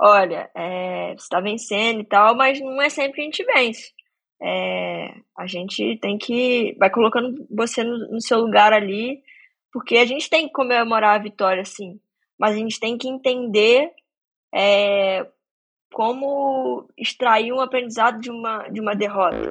olha, é, você está vencendo e tal, mas não é sempre que a gente vence. É, a gente tem que. Vai colocando você no, no, seu lugar ali, porque a gente tem que comemorar a vitória, sim. Mas a gente tem que entender é, como extrair um aprendizado de uma, de uma derrota.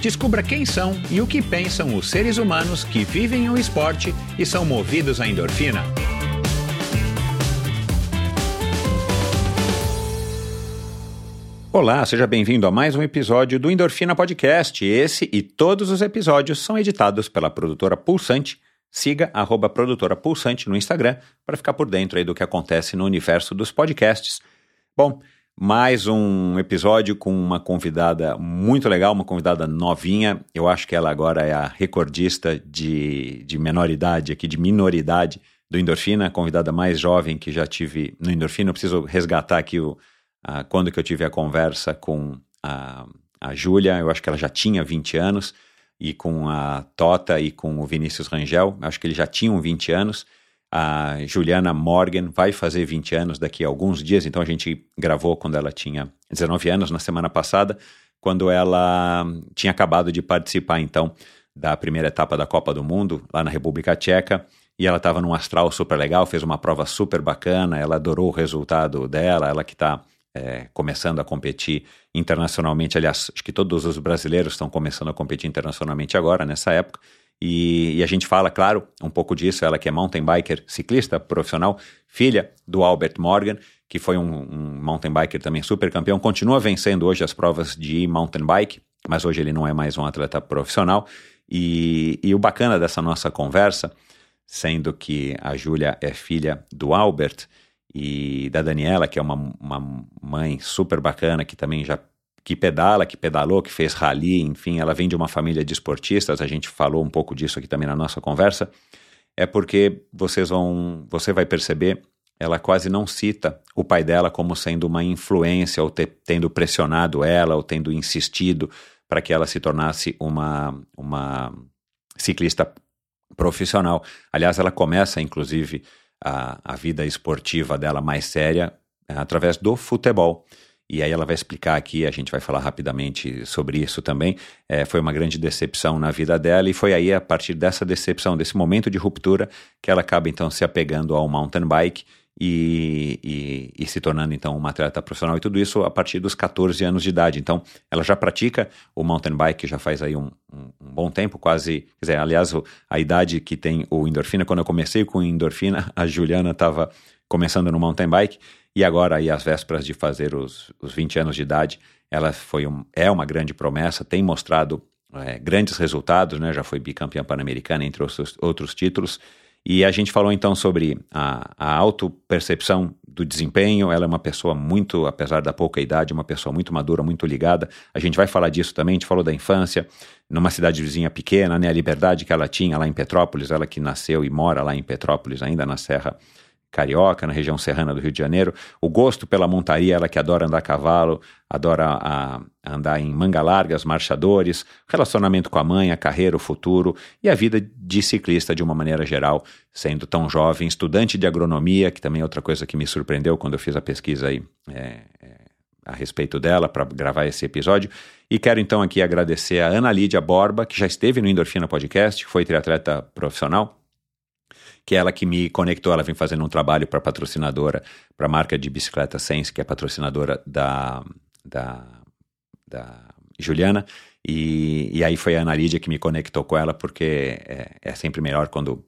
Descubra quem são e o que pensam os seres humanos que vivem o esporte e são movidos à endorfina. Olá, seja bem-vindo a mais um episódio do Endorfina Podcast. Esse e todos os episódios são editados pela produtora Pulsante. Siga arroba produtora Pulsante no Instagram para ficar por dentro do que acontece no universo dos podcasts. Bom, mais um episódio com uma convidada muito legal, uma convidada novinha. Eu acho que ela agora é a recordista de, de menor idade, aqui de minoridade do Endorfina, a convidada mais jovem que já tive no Endorfina. Eu preciso resgatar aqui o, a, quando que eu tive a conversa com a, a Júlia, eu acho que ela já tinha 20 anos, e com a Tota e com o Vinícius Rangel, acho que eles já tinham 20 anos. A Juliana Morgan vai fazer 20 anos daqui a alguns dias, então a gente gravou quando ela tinha 19 anos, na semana passada, quando ela tinha acabado de participar, então, da primeira etapa da Copa do Mundo, lá na República Tcheca, e ela estava num astral super legal, fez uma prova super bacana, ela adorou o resultado dela, ela que está é, começando a competir internacionalmente, aliás, acho que todos os brasileiros estão começando a competir internacionalmente agora, nessa época, e, e, a gente fala, claro, um pouco disso. Ela que é mountain biker, ciclista profissional, filha do Albert Morgan, que foi um, um mountain biker também super campeão, continua vencendo hoje as provas de mountain bike, mas hoje ele não é mais um atleta profissional. E, e o bacana dessa nossa conversa, sendo que a Júlia é filha do Albert e da Daniela, que é uma, uma mãe super bacana, que também já que pedala, que pedalou, que fez rally, enfim, ela vem de uma família de esportistas, a gente falou um pouco disso aqui também na nossa conversa, é porque vocês vão, você vai perceber, ela quase não cita o pai dela como sendo uma influência, ou te, tendo pressionado ela, ou tendo insistido para que ela se tornasse uma, uma ciclista profissional. Aliás, ela começa, inclusive, a, a vida esportiva dela mais séria é, através do futebol e aí ela vai explicar aqui, a gente vai falar rapidamente sobre isso também. É, foi uma grande decepção na vida dela, e foi aí, a partir dessa decepção, desse momento de ruptura, que ela acaba então se apegando ao mountain bike e, e, e, se tornando então uma atleta profissional e tudo isso a partir dos 14 anos de idade. Então ela já pratica o mountain bike já faz aí um, um, um bom tempo, quase, quer dizer, aliás, a idade que tem o endorfina, quando eu comecei com endorfina, a Juliana estava começando no mountain bike e agora, aí, às vésperas de fazer os, os 20 anos de idade, ela foi um, é uma grande promessa, tem mostrado é, grandes resultados, né? já foi bicampeã pan-americana, entre outros, outros títulos. E a gente falou então sobre a, a autopercepção do desempenho. Ela é uma pessoa muito, apesar da pouca idade, uma pessoa muito madura, muito ligada. A gente vai falar disso também. A gente falou da infância, numa cidade vizinha pequena, né? a liberdade que ela tinha lá em Petrópolis, ela que nasceu e mora lá em Petrópolis, ainda na Serra carioca, na região serrana do Rio de Janeiro. O gosto pela montaria, ela que adora andar a cavalo, adora a, a andar em manga largas, marchadores, relacionamento com a mãe, a carreira, o futuro e a vida de ciclista de uma maneira geral, sendo tão jovem, estudante de agronomia, que também é outra coisa que me surpreendeu quando eu fiz a pesquisa aí. É, é, a respeito dela para gravar esse episódio. E quero então aqui agradecer a Ana Lídia Borba, que já esteve no Endorfina Podcast, foi triatleta profissional, que é ela que me conectou, ela vem fazendo um trabalho para patrocinadora, para a marca de bicicleta Sense, que é patrocinadora da, da, da Juliana, e, e aí foi a Ana Lídia que me conectou com ela, porque é, é sempre melhor quando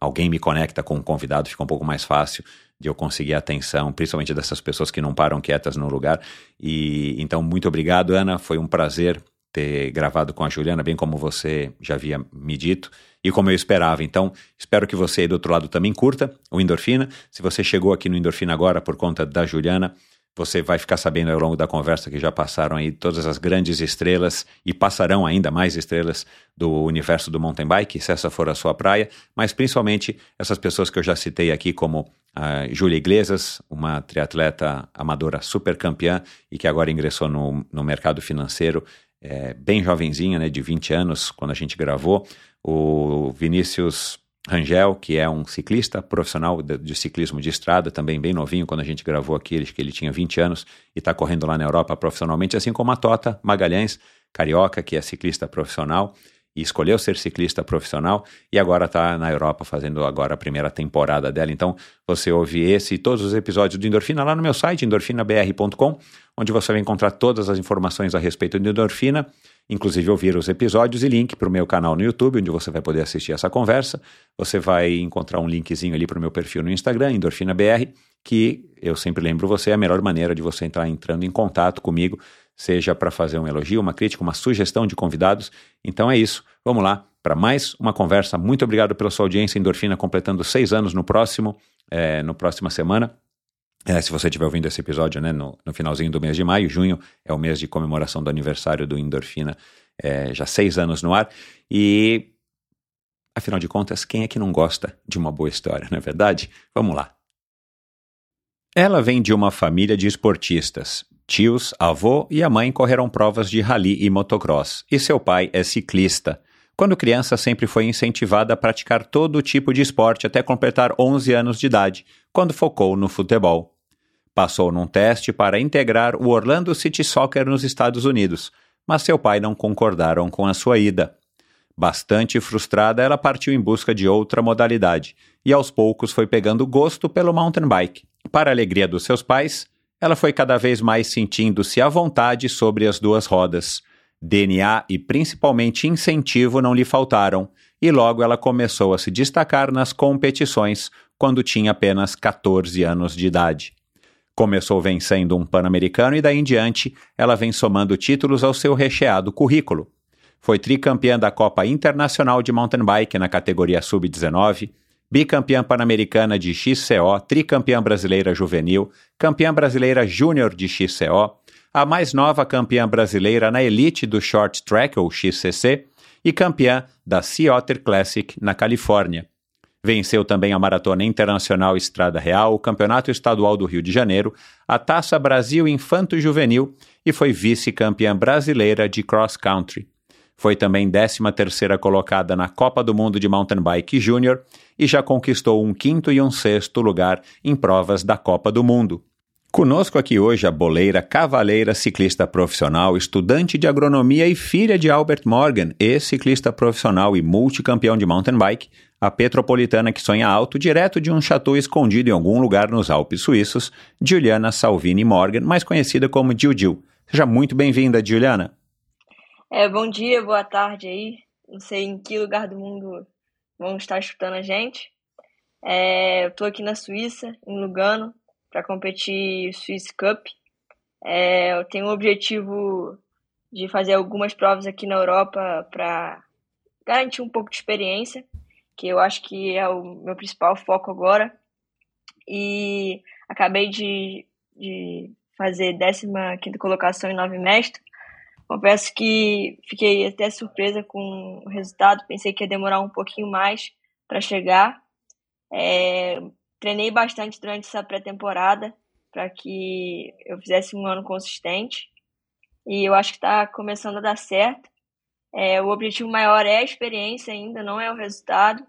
alguém me conecta com um convidado, fica um pouco mais fácil de eu conseguir a atenção, principalmente dessas pessoas que não param quietas no lugar. E então, muito obrigado, Ana. Foi um prazer ter gravado com a Juliana, bem como você já havia me dito. E como eu esperava. Então, espero que você aí do outro lado também curta o Endorfina. Se você chegou aqui no Endorfina agora por conta da Juliana, você vai ficar sabendo ao longo da conversa que já passaram aí todas as grandes estrelas e passarão ainda mais estrelas do universo do mountain bike, se essa for a sua praia, mas principalmente essas pessoas que eu já citei aqui, como a Júlia Iglesias, uma triatleta amadora super campeã e que agora ingressou no, no mercado financeiro, é, bem jovenzinha, né, de 20 anos, quando a gente gravou, o Vinícius Rangel, que é um ciclista profissional de, de, ciclismo de estrada, também bem novinho, quando a gente gravou aqui, ele, que ele tinha 20 anos e está correndo lá na Europa profissionalmente, assim como a Tota Magalhães, carioca, que é ciclista profissional e escolheu ser ciclista profissional e agora está na Europa fazendo agora a primeira temporada dela. Então você ouve esse e todos os episódios do Endorfina lá no meu site, endorfinabr.com, onde você vai encontrar todas as informações a respeito do Endorfina inclusive ouvir os episódios e link para o meu canal no YouTube, onde você vai poder assistir essa conversa. Você vai encontrar um linkzinho ali para o meu perfil no Instagram, EndorfinaBR, que eu sempre lembro você, é a melhor maneira de você entrar entrando em contato comigo, seja para fazer um elogio, uma crítica, uma sugestão de convidados. Então é isso. Vamos lá para mais uma conversa. Muito obrigado pela sua audiência. Endorfina completando seis anos no próximo, é, no próxima semana. É, se você estiver ouvindo esse episódio né, no, no, finalzinho do mês de maio, junho é o mês de comemoração do aniversário do Endorfina, é, já seis anos no ar. E, afinal de contas, quem é que não gosta de uma boa história, não é verdade? Vamos lá. Ela vem de uma família de esportistas. Tios, avô e a mãe correram provas de rally e motocross, e seu pai é ciclista. Quando criança, sempre foi incentivada a praticar todo tipo de esporte até completar 11 anos de idade, quando focou no futebol. Passou num teste para integrar o Orlando City Soccer nos Estados Unidos, mas seu pai não concordaram com a sua ida. Bastante frustrada, ela partiu em busca de outra modalidade e aos poucos foi pegando gosto pelo mountain bike. Para a alegria dos seus pais, ela foi cada vez mais sentindo-se à vontade sobre as duas rodas. DNA e principalmente incentivo não lhe faltaram, e logo ela começou a se destacar nas competições quando tinha apenas 14 anos de idade. Começou vencendo um Pan-Americano e daí em diante ela vem somando títulos ao seu recheado currículo. Foi tricampeã da Copa Internacional de Mountain Bike na categoria Sub-19, bicampeã pan-americana de XCO, tricampeã brasileira juvenil, campeã brasileira júnior de XCO, a mais nova campeã brasileira na elite do Short Track, ou XCC, e campeã da Sea Otter Classic na Califórnia. Venceu também a Maratona Internacional Estrada Real, o Campeonato Estadual do Rio de Janeiro, a Taça Brasil Infanto Juvenil e foi vice-campeã brasileira de cross country. Foi também 13ª colocada na Copa do Mundo de Mountain Bike Júnior e já conquistou um quinto e um sexto lugar em provas da Copa do Mundo. Conosco aqui hoje a boleira, cavaleira, ciclista profissional, estudante de agronomia e filha de Albert Morgan, ex-ciclista profissional e multicampeão de mountain bike, a petropolitana que sonha alto direto de um chateau escondido em algum lugar nos Alpes suíços, Juliana Salvini Morgan, mais conhecida como Gil Gil. Seja muito bem-vinda, Juliana. É, bom dia, boa tarde aí. Não sei em que lugar do mundo vão estar escutando a gente. É, eu estou aqui na Suíça, em Lugano, para competir Swiss Cup. É, eu tenho o objetivo de fazer algumas provas aqui na Europa para garantir um pouco de experiência que eu acho que é o meu principal foco agora. E acabei de, de fazer 15 colocação em nove mestre. Confesso que fiquei até surpresa com o resultado, pensei que ia demorar um pouquinho mais para chegar. É, treinei bastante durante essa pré-temporada para que eu fizesse um ano consistente e eu acho que está começando a dar certo. É, o objetivo maior é a experiência ainda, não é o resultado,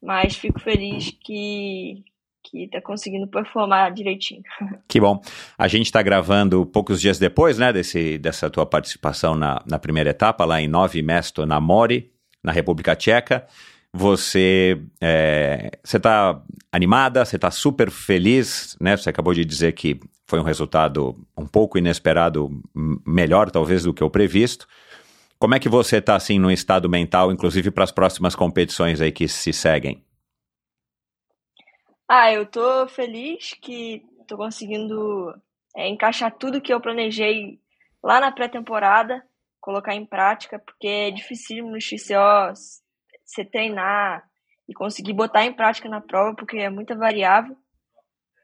mas fico feliz que que está conseguindo performar direitinho. Que bom. A gente está gravando poucos dias depois, né, desse, dessa tua participação na, na primeira etapa, lá em Novi Mesto na Mori, na República Tcheca. Você é, está animada, você está super feliz, né? Você acabou de dizer que foi um resultado um pouco inesperado, melhor talvez do que o previsto. Como é que você está assim no estado mental, inclusive para as próximas competições aí que se seguem? Ah, eu tô feliz que tô conseguindo é, encaixar tudo que eu planejei lá na pré-temporada, colocar em prática, porque é difícil no XCO você treinar e conseguir botar em prática na prova, porque é muita variável.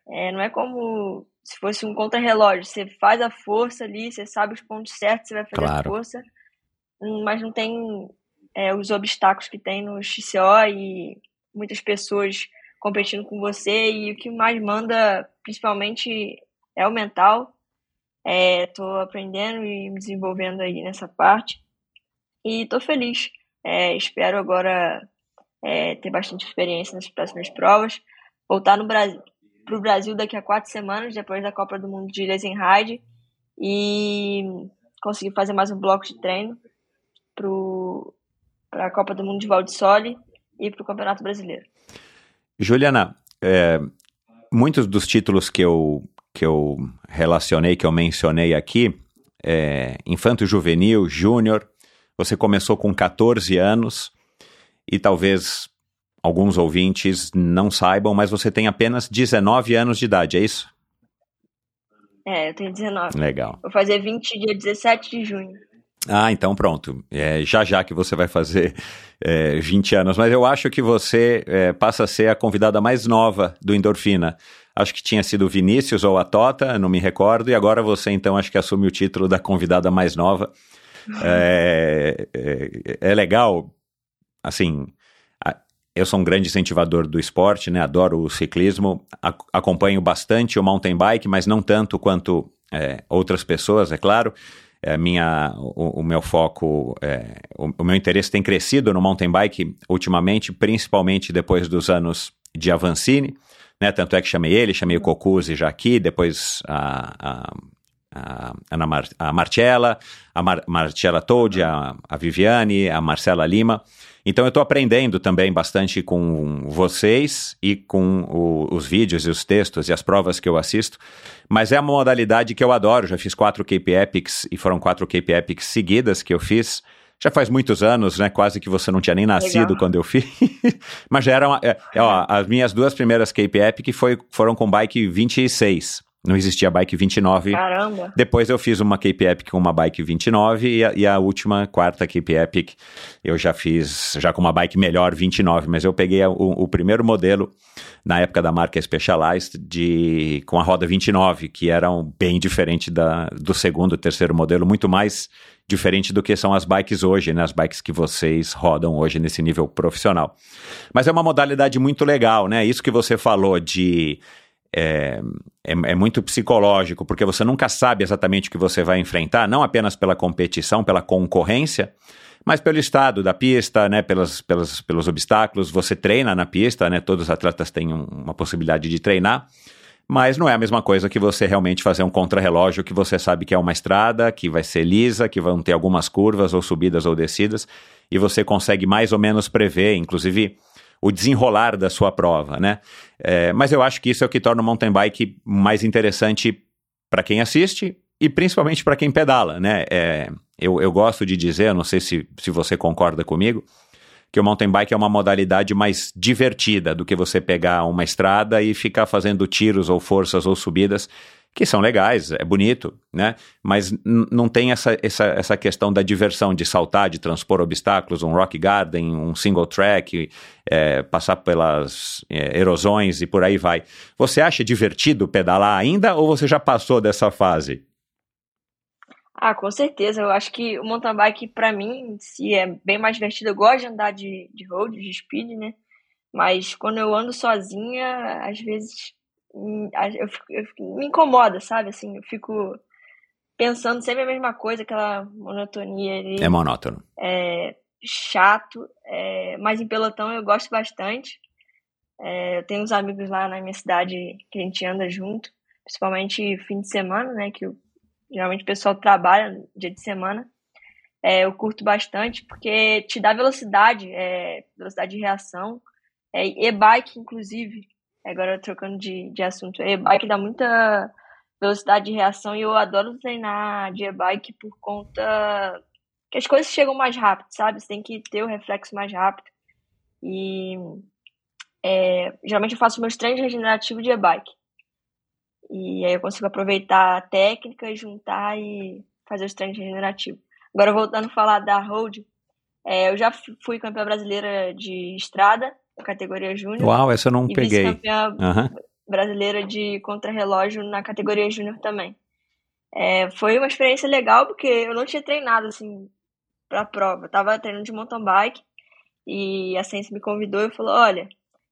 É, não é como se fosse um contra-relógio. Você faz a força ali, você sabe os pontos certos, você vai fazer Claro. a força, mas não tem é, os obstáculos que tem no XCO e muitas pessoas competindo com você. E o que mais manda, principalmente, é o mental. Estou aprendendo e me desenvolvendo aí nessa parte. E estou feliz. É, espero agora é, ter bastante experiência nas próximas provas. Voltar no Brasil, para o Brasil daqui a quatro semanas, depois da Copa do Mundo de Lesenheide. E conseguir fazer mais um bloco de treino para a Copa do Mundo de Valdissole e para o Campeonato Brasileiro. Juliana, é, muitos dos títulos que eu, que eu relacionei, que eu mencionei aqui, é, infanto juvenil, júnior, você começou com 14 anos e talvez alguns ouvintes não saibam, mas você tem apenas 19 anos de idade, é isso? É, eu tenho 19. Legal. Vou fazer 20 dia 17 de junho. Ah, então pronto. É, já já que você vai fazer é, 20 anos. Mas eu acho que você é, passa a ser a convidada mais nova do Endorfina. Acho que tinha sido Vinícius ou a Tota, não me recordo. E agora você, então, acho que assume o título da convidada mais nova. É, é, é legal, assim, eu sou um grande incentivador do esporte, né? Adoro o ciclismo, acompanho bastante o mountain bike, mas não tanto quanto é, outras pessoas, é claro. É, minha, o, o meu foco, é, o, o meu interesse tem crescido no mountain bike ultimamente, principalmente depois dos anos de Avancini, né? Tanto é que chamei ele, chamei o Cocuzzi já aqui, depois a, a, a, Mar, a Marcella, a Mar, Marcella a, a Viviane, a Marcela Lima. Então eu estou aprendendo também bastante com vocês e com o- os vídeos e os textos e as provas que eu assisto. Mas é uma modalidade que eu adoro. Já fiz quatro Cape Epics e foram quatro Cape Epics seguidas que eu fiz. Já faz muitos anos, né? Quase que você não tinha nem nascido Legal. quando eu fiz. Mas já eram. é, ó, as minhas duas primeiras Cape Epic foi, foram com bike 26. Não existia bike 29. Caramba! Depois eu fiz uma Cape Epic com uma bike 29 e a, e a última, quarta Cape Epic, eu já fiz já com uma bike melhor 29, mas eu peguei a- o, o primeiro modelo na época da marca Specialized de, com a roda 29, que era um, bem diferente da, do segundo, terceiro modelo, muito mais diferente do que são as bikes hoje, né? As bikes que vocês rodam hoje nesse nível profissional. Mas é uma modalidade muito legal, né? Isso que você falou de é, é, é muito psicológico, porque você nunca sabe exatamente o que você vai enfrentar, não apenas pela competição, pela concorrência, mas pelo estado da pista, né, pelas, pelas, pelos obstáculos. Você treina na pista, né, todos os atletas têm um- uma possibilidade de treinar, mas não é a mesma coisa que você realmente fazer um contrarrelógio que você sabe que é uma estrada, que vai ser lisa, que vão ter algumas curvas ou subidas ou descidas, e você consegue mais ou menos prever, inclusive o desenrolar da sua prova, né? É, mas eu acho que isso é o que torna o mountain bike mais interessante para quem assiste e principalmente para quem pedala, né? É, eu, eu gosto de dizer, não sei se, se você concorda comigo, que o mountain bike é uma modalidade mais divertida do que você pegar uma estrada e ficar fazendo tiros ou forças ou subidas, que são legais, é bonito, né? Mas não tem essa, essa, essa questão da diversão, de saltar, de transpor obstáculos, um rock garden, um single track, é, passar pelas é, erosões e por aí vai. Você acha divertido pedalar ainda ou você já passou dessa fase? Ah, com certeza. Eu acho que o mountain bike, pra mim, si é bem mais divertido. Eu gosto de andar de, de road, de speed, né? Mas quando eu ando sozinha, às vezes eu fico- eu fico- me incomoda, sabe? Assim, eu fico pensando sempre a mesma coisa, aquela monotonia ali. É monótono. é, chato, é, mas em pelotão eu gosto bastante. É, eu tenho uns amigos lá na minha cidade que a gente anda junto, principalmente fim de semana, né? Que o- geralmente o pessoal trabalha dia de semana. É, eu curto bastante porque te dá velocidade, é, velocidade de reação. É, e-bike, inclusive, agora trocando de, de assunto, e-bike dá muita velocidade de reação e eu adoro treinar de e-bike por conta que as coisas chegam mais rápido, sabe? Você tem que ter o reflexo mais rápido. E é, geralmente eu faço meus treinos regenerativos de e-bike. E aí eu consigo aproveitar a técnica, juntar e fazer os treinos regenerativos. Agora voltando a falar da road, É, eu já fui campeã brasileira de estrada, categoria júnior. Uau, essa eu não e peguei. vice-campeã Aham. brasileira de contrarrelógio na categoria júnior também. É, foi uma experiência legal porque eu não tinha treinado assim para a prova. Eu tava treinando de mountain bike e a Sense me convidou e falou: "Olha,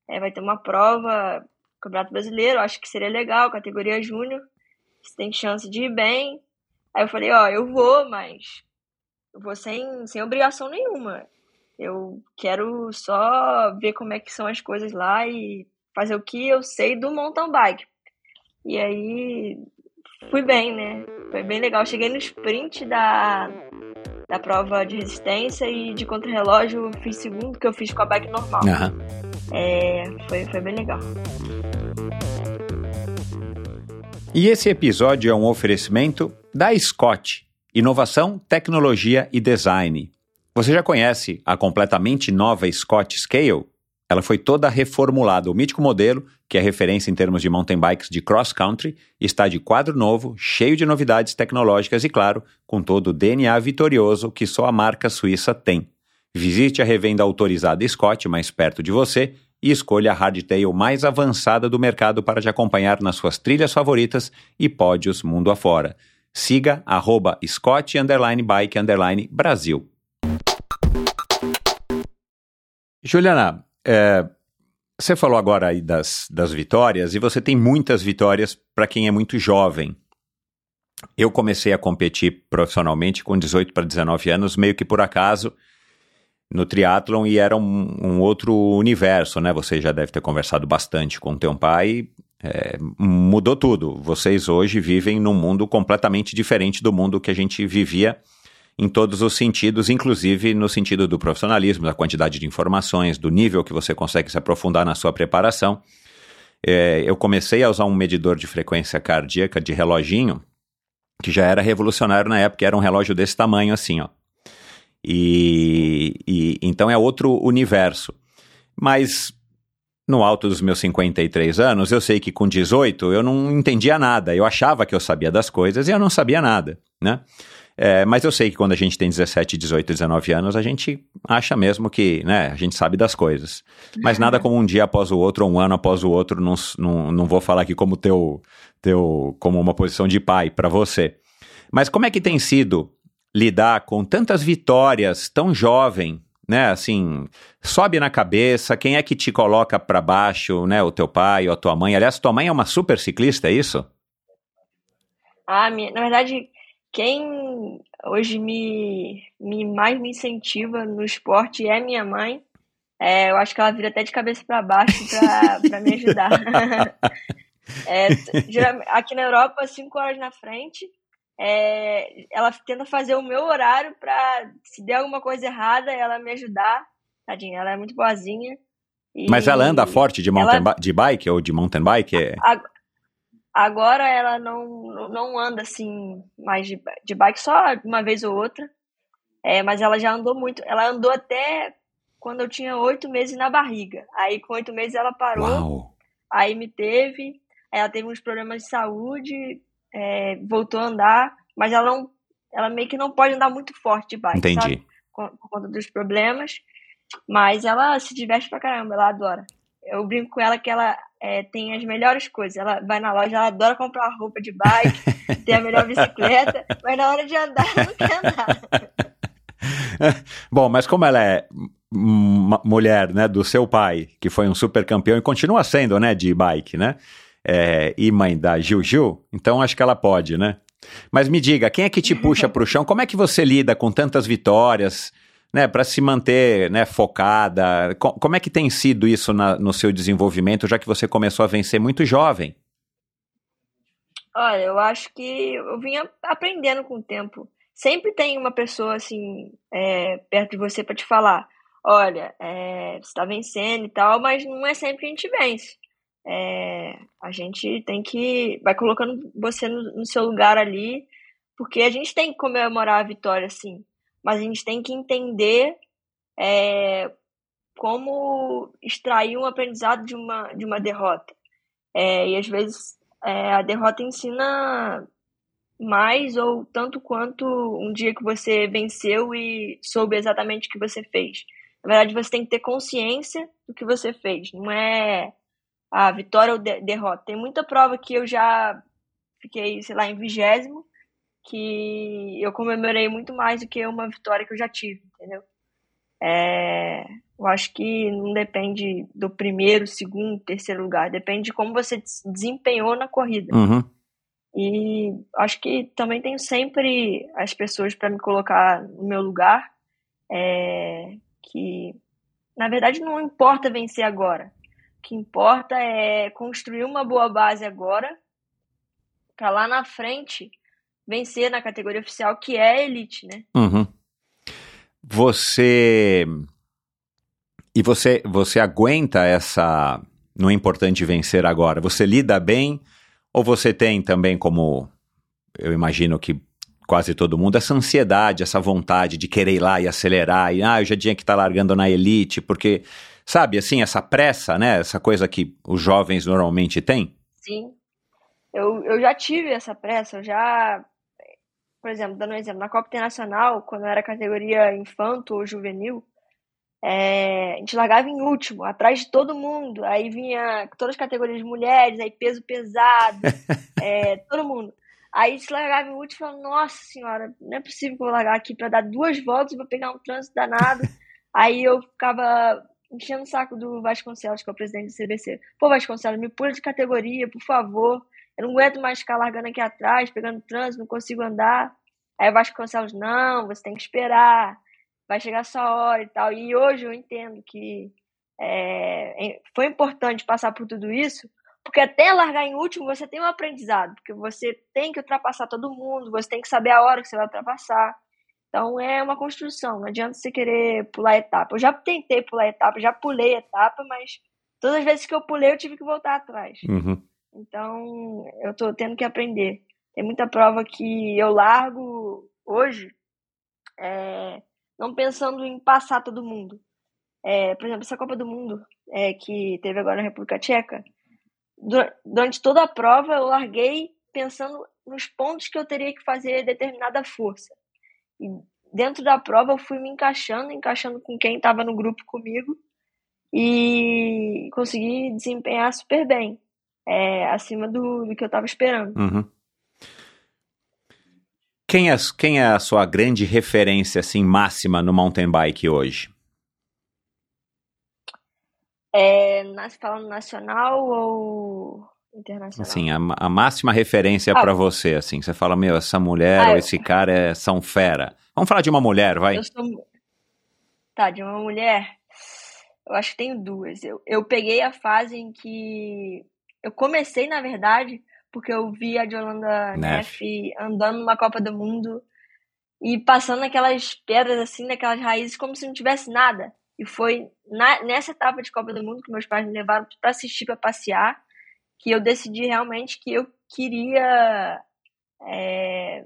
é, vai ter uma prova, Campeonato Brasileiro, acho que seria legal, categoria júnior, você tem chance de ir bem". Aí eu falei: "Ó, eu vou, mas eu vou sem sem obrigação nenhuma. Eu quero só ver como é que são as coisas lá e fazer o que eu sei do mountain bike". E aí fui bem, né? Foi bem legal. Cheguei no sprint da, da prova de resistência e de contrarrelógio fiz segundo, que eu fiz com a bike normal. Aham. É, foi, foi bem legal. E esse episódio é um oferecimento da Scott. Inovação, tecnologia e design. Você já conhece a completamente nova Scott Scale? Ela foi toda reformulada. O mítico modelo, que é referência em termos de mountain bikes de cross country, está de quadro novo, cheio de novidades tecnológicas e, claro, com todo o DNA vitorioso que só a marca suíça tem. Visite a revenda autorizada Scott mais perto de você e escolha a hardtail mais avançada do mercado para te acompanhar nas suas trilhas favoritas e pódios mundo afora. Siga arroba Scott Bike Brasil. Juliana, é, você falou agora aí das, das vitórias e você tem muitas vitórias para quem é muito jovem. Eu comecei a competir profissionalmente com 18 para 19 anos, meio que por acaso, no triatlon e era um, um outro universo, né? Você já deve ter conversado bastante com o teu pai. É, mudou tudo. Vocês hoje vivem num mundo completamente diferente do mundo que a gente vivia em todos os sentidos, inclusive no sentido do profissionalismo, da quantidade de informações, do nível que você consegue se aprofundar na sua preparação. É, eu comecei a usar um medidor de frequência cardíaca de reloginho, que já era revolucionário na época, era um relógio desse tamanho assim, ó. E, e então é outro universo. Mas no alto dos meus 53 anos, eu sei que com 18 eu não entendia nada. Eu achava que eu sabia das coisas e eu não sabia nada, né? É, mas eu sei que quando a gente tem 17, 18, 19 anos, a gente acha mesmo que né, a gente sabe das coisas. Mas nada como um dia após o outro, ou um ano após o outro, não, não, não vou falar aqui como teu, teu como uma posição de pai para você. Mas como é que tem sido lidar com tantas vitórias tão jovem, né? Assim, sobe na cabeça, quem é que te coloca para baixo, né? O teu pai ou a tua mãe? Aliás, tua mãe é uma super ciclista, é isso? Ah, minha, na verdade, quem hoje me, me mais me incentiva no esporte é minha mãe. É, eu acho que ela vira até de cabeça para baixo para me ajudar. é, aqui na Europa, cinco horas na frente, é, ela tenta fazer o meu horário para, se der alguma coisa errada, ela me ajudar. Tadinha, ela é muito boazinha. Mas ela anda forte de, mountain ela, de bike ou de mountain bike? É... Agora ela não, não anda assim mais de, de bike, só uma vez ou outra. É, mas ela já andou muito. Ela andou até quando eu tinha oito meses na barriga. Aí com oito meses ela parou. Uau. Aí me teve. Ela teve uns problemas de saúde, é, voltou a andar, mas ela não, ela meio que não pode andar muito forte de bike, Entendi. sabe? Por, por conta dos problemas. Mas ela se diverte pra caramba, ela adora. Eu brinco com ela que ela é, tem as melhores coisas. Ela vai na loja, ela adora comprar roupa de bike, tem a melhor bicicleta, mas na hora de andar, ela não quer andar. Bom, mas como ela é mulher, né, do seu pai, que foi um super campeão e continua sendo, né, de bike, né, é, e mãe da Juju, então acho que ela pode, né. Mas me diga, quem é que te puxa para o chão? Como é que você lida com tantas vitórias? Né, para se manter né, focada? Como é que tem sido isso na, no seu desenvolvimento, já que você começou a vencer muito jovem? Olha, eu acho que eu vinha aprendendo com o tempo. Sempre tem uma pessoa assim é, perto de você para te falar: olha, é, você está vencendo e tal, mas não é sempre que a gente vence. É, a gente tem que. vai colocando você no, no seu lugar ali, porque a gente tem que comemorar a vitória, assim mas a gente tem que entender é, como extrair um aprendizado de uma, de uma derrota. É, e às vezes é, a derrota ensina mais ou tanto quanto um dia que você venceu e soube exatamente o que você fez. Na verdade, você tem que ter consciência do que você fez, não é a vitória ou de derrota. Tem muita prova que eu já fiquei, sei lá, em vigésimo, que eu comemorei muito mais do que uma vitória que eu já tive, entendeu? É, eu acho que não depende do primeiro, segundo, terceiro lugar, depende de como você desempenhou na corrida. Uhum. E acho que também tenho sempre as pessoas para me colocar no meu lugar, é, que na verdade não importa vencer agora, o que importa é construir uma boa base agora, para lá na frente vencer na categoria oficial, que é a elite, né? Uhum. Você. E você, você aguenta essa. Não é importante vencer agora. Você lida bem? Ou você tem também, como eu imagino que quase todo mundo, essa ansiedade, essa vontade de querer ir lá e acelerar, e ah, eu já tinha que estar tá largando na elite, porque, sabe, assim, essa pressa, né? Essa coisa que os jovens normalmente têm? Sim. Eu, eu já tive essa pressa, eu já por exemplo, dando um exemplo, na Copa Internacional, quando era categoria infanto ou juvenil, é, a gente largava em último, atrás de todo mundo. Aí vinha todas as categorias de mulheres, aí peso pesado, é, todo mundo. Aí a gente largava em último e falava, nossa senhora, não é possível que eu vou largar aqui para dar duas voltas e vou pegar um trânsito danado. aí eu ficava enchendo o saco do Vasconcelos, que é o presidente do CBC. Pô, Vasconcelos, me pula de categoria, por favor. Eu não aguento mais ficar largando aqui atrás, pegando trânsito, não consigo andar. Aí o Vasconcelos, não, você tem que esperar, vai chegar sua hora e tal. E hoje eu entendo que é, foi importante passar por tudo isso, porque até largar em último você tem um aprendizado, porque você tem que ultrapassar todo mundo, você tem que saber a hora que você vai ultrapassar. Então é uma construção, não adianta você querer pular etapa. Eu já tentei pular etapa, já pulei etapa, mas todas as vezes que eu pulei eu tive que voltar atrás. Uhum. Então, eu estou tendo que aprender. Tem muita prova que eu largo hoje, é, não pensando em passar todo mundo. É, por exemplo, essa Copa do Mundo é, que teve agora na República Tcheca, durante toda a prova eu larguei pensando nos pontos que eu teria que fazer determinada força. E dentro da prova eu fui me encaixando, encaixando com quem estava no grupo comigo e consegui desempenhar super bem é, acima do, do, que eu estava esperando. Uhum. Quem é, quem é a sua grande referência assim máxima no mountain bike hoje? É, falando nacional ou internacional? Assim, a, a máxima referência ah, para você, assim, você fala, meu, essa mulher ah, ou esse cara é, são fera. Vamos falar de uma mulher, vai. Sou... Tá, de uma mulher, eu acho que tenho duas. Eu, eu peguei a fase em que eu comecei, na verdade, porque eu vi a Yolanda Neff andando numa Copa do Mundo e passando aquelas pedras assim, naquelas raízes, como se não tivesse nada. E foi na, nessa etapa de Copa do Mundo que meus pais me levaram para assistir, para passear, que eu decidi realmente que eu queria é,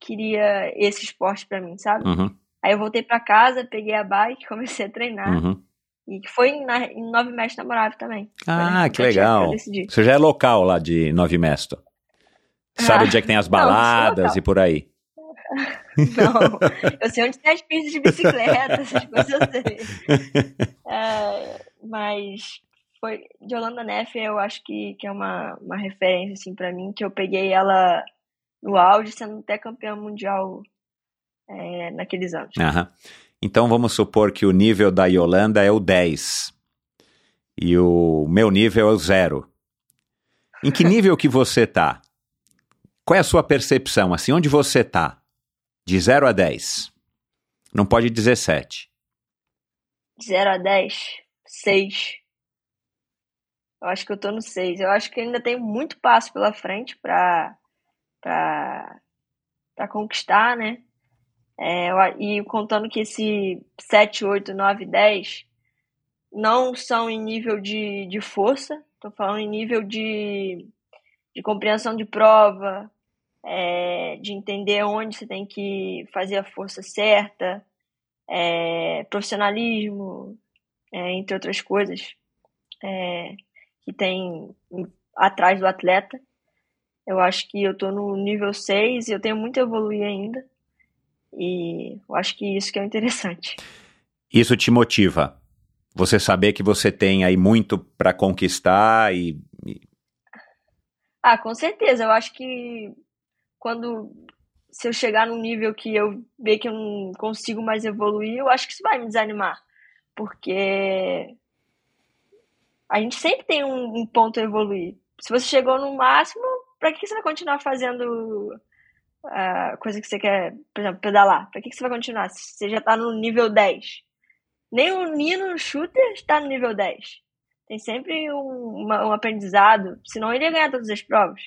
queria esse esporte para mim, sabe? Uhum. Aí eu voltei para casa, peguei a bike, comecei a treinar. Uhum. E que foi na, em Nove Mesto Namorável também. Ah, que legal. Você já é local lá de Nove Mesto. Sabe ah, onde é que tem as baladas não, e por aí? Não, eu sei onde tem as pistas de bicicleta, essas coisas sei. É, mas foi de Holanda Neff, eu acho que, que é uma, uma referência assim para mim, que eu peguei ela no auge, sendo até campeã mundial é, naqueles anos. Aham. Então vamos supor que o nível da Yolanda é o 10 e o meu nível é o 0. Em que nível que você tá? Qual é a sua percepção? Assim, onde você tá? De 0 a 10. Não pode 17. 0 a 10, 6. Eu acho que eu tô no 6. Eu acho que ainda tem muito passo pela frente para para para conquistar, né? É, e contando que esse 7, 8, 9, 10 não são em nível de, de força, estou falando em nível de, de compreensão de prova, é, de entender onde você tem que fazer a força certa, é, profissionalismo, é, entre outras coisas, é, que tem atrás do atleta. Eu acho que eu tô no nível 6 e eu tenho muito a evoluir ainda. E eu acho que isso que é interessante. Isso te motiva? Você saber que você tem aí muito para conquistar e, e... Ah, com certeza. Eu acho que quando se eu chegar num nível que eu ver que eu não consigo mais evoluir, eu acho que isso vai me desanimar. Porque a gente sempre tem um, um ponto a evoluir. Se você chegou no máximo, para que você vai continuar fazendo a coisa que você quer, por exemplo, pedalar? Para que você vai continuar? Se você já está no nível 10. Nem o Nino Shooter está no nível 10. Tem sempre um, uma, um aprendizado, senão ele ia ganhar todas as provas.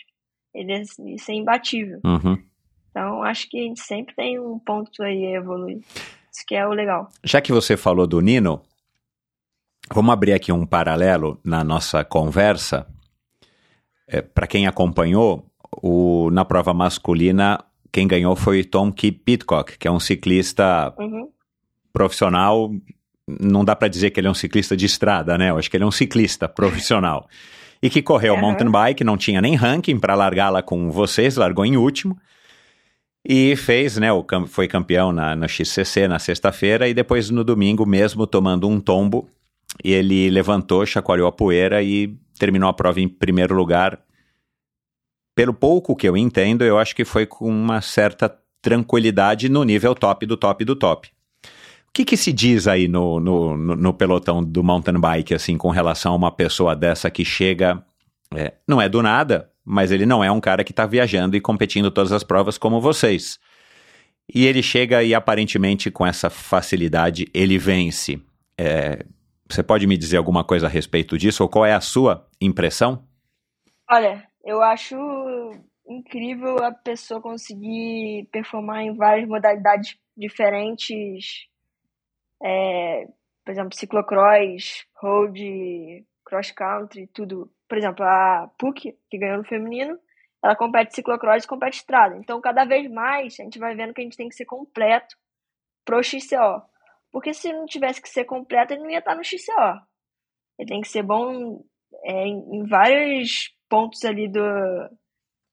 Ele ia, ia ser imbatível. Uhum. Então, acho que a gente sempre tem um ponto aí a evoluir. Isso que é o legal. Já que você falou do Nino, vamos abrir aqui um paralelo na nossa conversa. É, Para quem acompanhou, o, na prova masculina, quem ganhou foi Tom Key Pitcock, que é um ciclista uhum. profissional. Não dá para dizer que ele é um ciclista de estrada, né? Eu acho que ele é um ciclista profissional. e que correu uhum. mountain bike, não tinha nem ranking para largá-la com vocês, largou em último. E fez, né? O, foi campeão na, no XCC na sexta-feira e depois no domingo, mesmo tomando um tombo, ele levantou, chacoalhou a poeira e terminou a prova em primeiro lugar. Pelo pouco que eu entendo, eu acho que foi com uma certa tranquilidade no nível top do top do top. O que, que se diz aí no, no, no, pelotão do mountain bike, assim, com relação a uma pessoa dessa que chega, é, não é do nada, mas ele não é um cara que está viajando e competindo todas as provas como vocês. E ele chega e aparentemente com essa facilidade ele vence. É, você pode me dizer alguma coisa a respeito disso ou qual é a sua impressão? Olha, eu acho incrível a pessoa conseguir performar em várias modalidades diferentes. É, por exemplo, ciclocross, road, cross country, tudo por exemplo, a PUC, que ganhou no feminino, ela compete ciclocross e compete estrada. Então, cada vez mais, a gente vai vendo que a gente tem que ser completo pro XCO. Porque se não tivesse que ser completo, ele não ia estar no XCO. Ele tem que ser bom é, em, vários pontos ali do...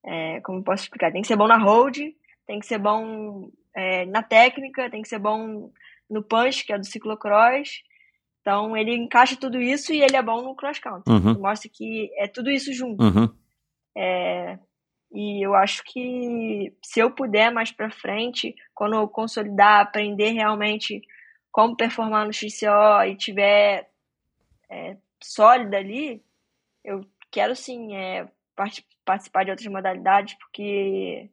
É, como posso explicar? Tem que ser bom na road, tem que ser bom é, na técnica, tem que ser bom no punch, que é do ciclocross, então ele encaixa tudo isso e ele é bom no cross country. Uhum. Mostra que é tudo isso junto. Uhum. É, e eu acho que se eu puder mais para frente, quando eu consolidar, aprender realmente como performar no XCO e tiver é, sólida ali, eu quero sim é, part participar de outras modalidades, porque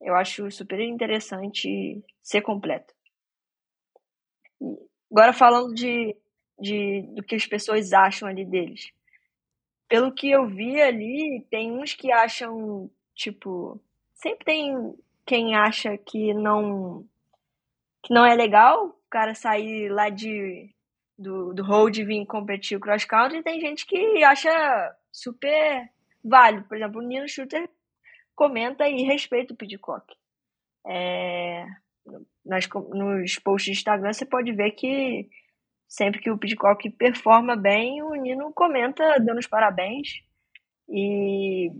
eu acho super interessante ser completo. Agora falando de de, do que as pessoas acham ali deles. Pelo que eu vi ali, tem uns que acham, tipo, sempre tem quem acha que não que não é legal o cara sair lá de do, do road e vir competir o cross country, tem gente que acha super válido. Por exemplo, o Nino Shooter comenta e respeita o Pidcock. É, nas, nos posts de Instagram você pode ver que sempre que o Pidcock performa bem, o Nino comenta dando os parabéns. E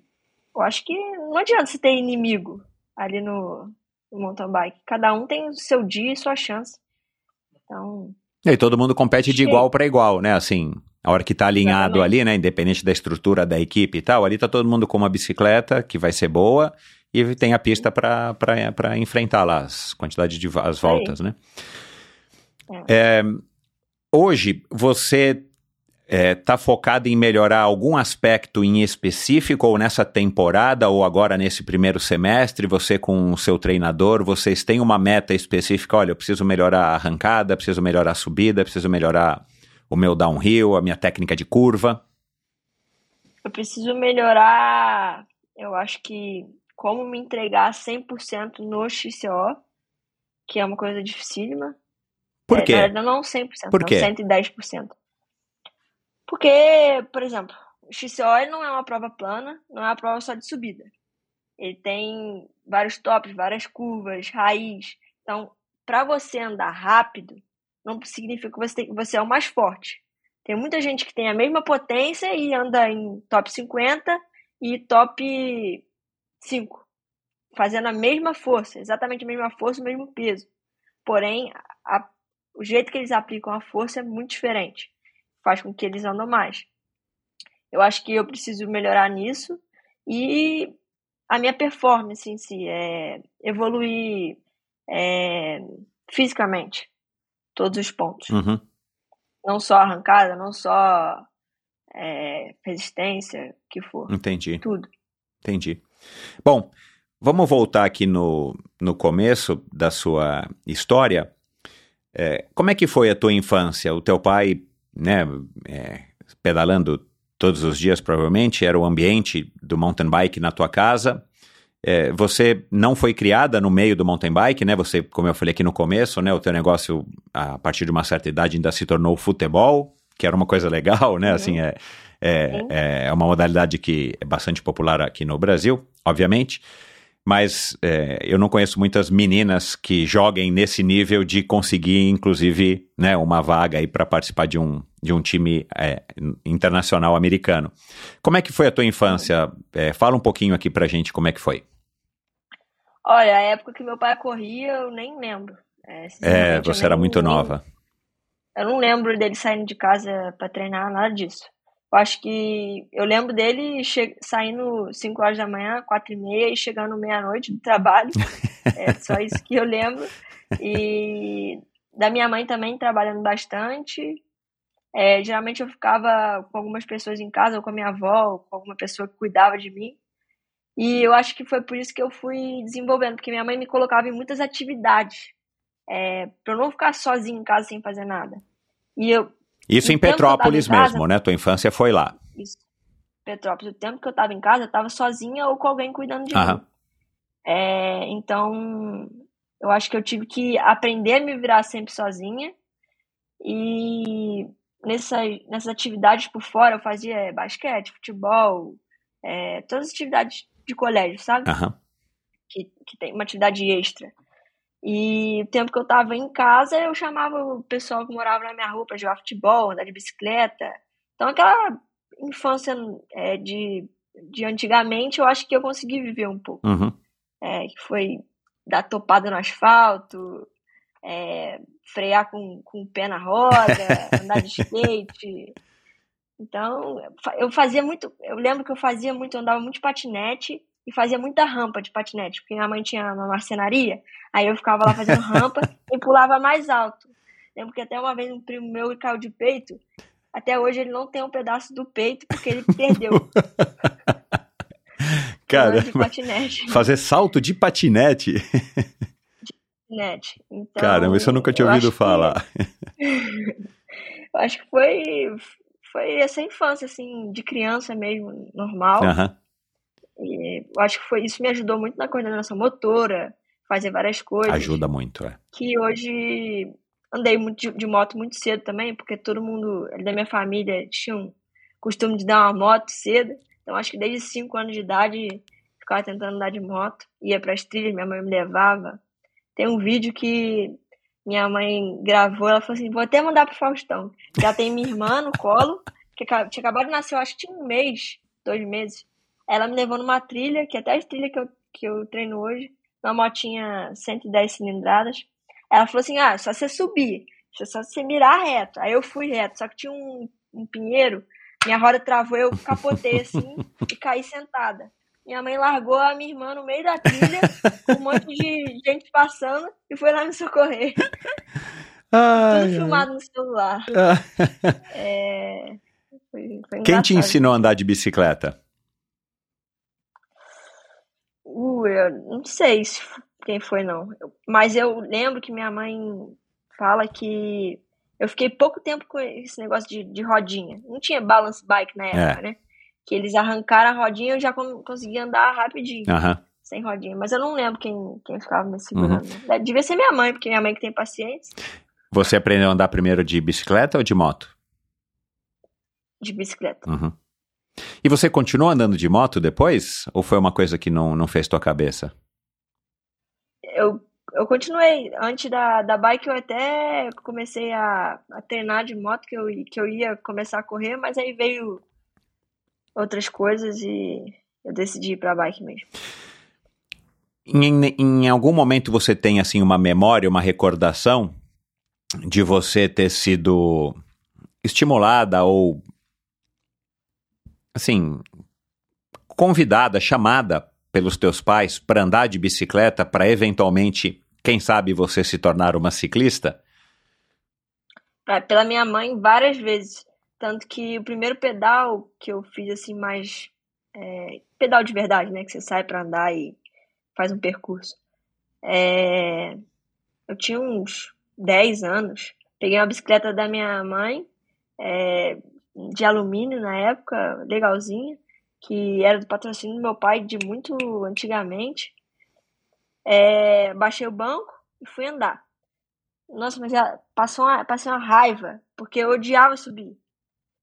eu acho que não adianta você ter inimigo ali no, no mountain bike. Cada um tem o seu dia e sua chance. Então. E todo mundo compete de igual para igual, né? Assim, a hora que tá alinhado Exatamente. ali, né? Independente da estrutura da equipe e tal, ali tá todo mundo com uma bicicleta que vai ser boa e tem a pista para enfrentar lá as quantidades de as voltas, né? É. É, hoje você está é, focado em melhorar algum aspecto em específico, ou nessa temporada, ou agora nesse primeiro semestre, você com o seu treinador, vocês têm uma meta específica? Olha, eu preciso melhorar a arrancada, preciso melhorar a subida, preciso melhorar o meu downhill, a minha técnica de curva? Eu preciso melhorar, eu acho que como me entregar 100% no XCO, que é uma coisa dificílima. Por quê? É, não 100%, Por quê? não 110%. Porque, por exemplo, o XCO não é uma prova plana, não é uma prova só de subida. Ele tem vários tops, várias curvas, raiz. Então, para você andar rápido, não significa que você, tem, você é o mais forte. Tem muita gente que tem a mesma potência e anda em top 50 e top 5, fazendo a mesma força, exatamente a mesma força, o mesmo peso. Porém, a, o jeito que eles aplicam a força é muito diferente. Faz com que eles andam mais. Eu acho que eu preciso melhorar nisso e a minha performance em si é evoluir é, fisicamente todos os pontos. Uhum. Não só arrancada, não só é, resistência, que for. Entendi. Tudo. Entendi. Bom, vamos voltar aqui no, no começo da sua história. É, como é que foi a tua infância? O teu pai, né, é, pedalando todos os dias, provavelmente, era o ambiente do mountain bike na tua casa. É, você não foi criada no meio do mountain bike, né? Você, como eu falei aqui no começo, né? O teu negócio, a partir de uma certa idade, ainda se tornou futebol, que era uma coisa legal, né? Uhum. Assim, é, é, é uma modalidade que é bastante popular aqui no Brasil, obviamente. Mas é, eu não conheço muitas meninas que joguem nesse nível de conseguir, inclusive, né, uma vaga aí para participar de um, de um time é, internacional americano. Como é que foi a tua infância? É, fala um pouquinho aqui pra gente como é que foi. Olha, a época que meu pai corria, eu nem lembro. É, É, você era muito nem- nova. Eu não lembro dele saindo de casa pra treinar, nada disso. Eu acho que eu lembro dele saindo 5 horas da manhã, 4 e meia e chegando meia-noite do trabalho. É só isso que eu lembro. E da minha mãe também trabalhando bastante. É, geralmente eu ficava com algumas pessoas em casa, ou com a minha avó, ou com alguma pessoa que cuidava de mim. E eu acho que foi por isso que eu fui desenvolvendo, porque minha mãe me colocava em muitas atividades, é, para eu não ficar sozinha em casa sem fazer nada. E eu, Isso em Petrópolis em casa- mesmo, né? Tua infância foi lá. isso, Petrópolis, o tempo que eu tava em casa, eu tava sozinha ou com alguém cuidando de Aham. mim. É, então, eu acho que eu tive que aprender a me virar sempre sozinha. E nessas, nessas atividades por fora, eu fazia basquete, futebol, é, todas as atividades de colégio, sabe? Aham. que, que tem uma atividade extra. E o tempo que eu tava em casa, eu chamava o pessoal que morava na minha rua pra jogar futebol, andar de bicicleta. Então, aquela infância é, de, de antigamente, eu acho que eu consegui viver um pouco. Uhum. É, que foi dar topada no asfalto, é, frear com, com o pé na roda, andar de skate. Então, eu fazia muito. Eu lembro que eu fazia muito, eu andava muito de patinete e fazia muita rampa de patinete, porque minha mãe tinha uma marcenaria, aí eu ficava lá fazendo rampa e pulava mais alto. Lembro que até uma vez um primo meu caiu de peito. Até hoje ele não tem um pedaço do peito porque ele perdeu Cara, de fazer salto de patinete. patinete. Então, Caramba, isso eu nunca tinha ouvido acho que- falar. eu acho que foi, foi essa infância, assim, de criança mesmo, normal. Aham. E eu acho que foi isso me ajudou muito na coordenação motora, fazer várias coisas. Ajuda muito, é. Que hoje andei muito de, de moto muito cedo também, porque todo mundo da minha família tinha um costume de dar uma moto cedo. Então acho que desde 5 anos de idade ficava tentando andar de moto, ia para as trilhas, minha mãe me levava. Tem um vídeo que minha mãe gravou, ela falou assim: vou até mandar pro Faustão. Já tem minha irmã no colo, que tinha acabado de nascer, eu acho que tinha um mês, dois meses. Ela me levou numa trilha, que até a trilha que eu, que eu treino hoje, uma motinha 110 cilindradas. Ela falou assim: ah, só você subir, é só você mirar reto. Aí eu fui reto, só que tinha um, um pinheiro, minha roda travou, eu capotei assim e caí sentada. Minha mãe largou a minha irmã no meio da trilha, com um monte de gente passando, e foi lá me socorrer. Tudo filmado no celular. É, foi, foi Quem te ensinou a andar de bicicleta? Uh, eu não sei se quem foi, não. Eu- Mas eu lembro que minha mãe fala que eu fiquei pouco tempo com esse negócio de, de rodinha. Não tinha balance bike na época, né? Que eles arrancaram a rodinha e eu já con- conseguia andar rapidinho, Aham. sem rodinha. Mas eu não lembro quem, quem ficava me segurando. não. Devia ser minha mãe, porque minha mãe que tem paciência Você aprendeu a andar primeiro de bicicleta ou de moto? de bicicleta. Uhum. E você continuou andando de moto depois? Ou foi uma coisa que não, não fez tua cabeça? Eu, eu continuei. Antes da, da bike, eu até comecei a, a treinar de moto, que eu, que eu ia começar a correr, mas aí veio outras coisas e eu decidi ir pra bike mesmo. Em, em algum momento você tem assim uma memória, uma recordação de você ter sido estimulada ou assim convidada, chamada pelos teus pais para andar de bicicleta para eventualmente, quem sabe você se tornar uma ciclista? Pela minha mãe, várias vezes. Tanto que o primeiro pedal que eu fiz assim mais é, pedal de verdade, né, que você sai para andar e faz um percurso. É, eu tinha uns 10 anos, peguei uma bicicleta da minha mãe, é, de alumínio na época, legalzinha, que era do patrocínio do meu pai de muito antigamente. É, baixei o banco e fui andar. Nossa, mas passou uma, passei uma raiva, porque eu odiava subir.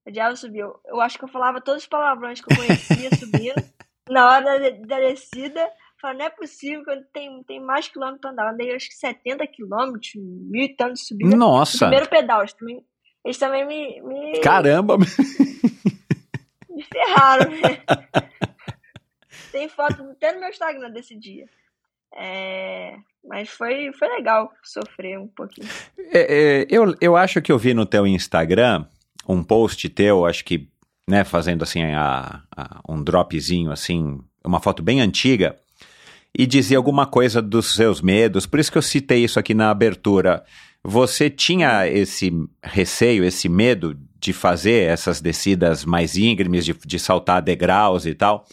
Odiava subir. Eu, eu acho que eu falava todos os palavrões que eu conhecia subindo. Na hora da, da descida, falei, não é possível que tenho, tenho mais quilômetros pra andar. Andei acho que 70 quilômetros, mil e tantos subindo. Nossa! No primeiro pedal, eles também, eles também me, me, Caramba! me ferraram, né? Tem foto até no meu Instagram desse dia. É, mas foi, foi legal sofrer um pouquinho. É, é, eu, eu acho que eu vi no teu Instagram um post teu, acho que, né, fazendo assim a, a- um dropzinho, assim, uma foto bem antiga, e dizia alguma coisa dos seus medos, por isso que eu citei isso aqui na abertura. Você tinha esse receio, esse medo de fazer essas descidas mais íngremes, de, de saltar degraus e tal,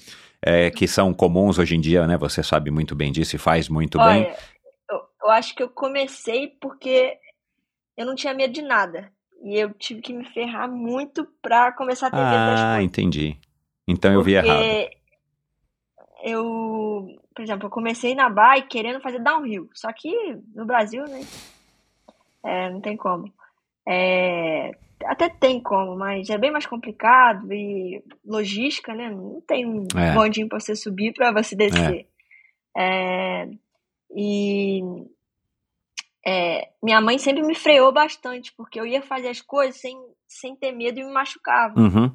é, que são comuns hoje em dia, né? Você sabe muito bem disso e faz muito bem. Olha, eu, eu acho que eu comecei porque eu não tinha medo de nada. E eu tive que me ferrar muito pra começar a das Ah, coisas. entendi. Então eu vi Porque errado. eu, por exemplo, eu comecei na bike querendo fazer downhill. Só que no Brasil, né? É, não tem como. É, até tem como, mas é bem mais complicado e logística, né? Não tem um É. bondinho pra você subir pra você descer. É, e é, minha mãe sempre me freou bastante, porque eu ia fazer as coisas sem, sem ter medo e me machucava. Uhum.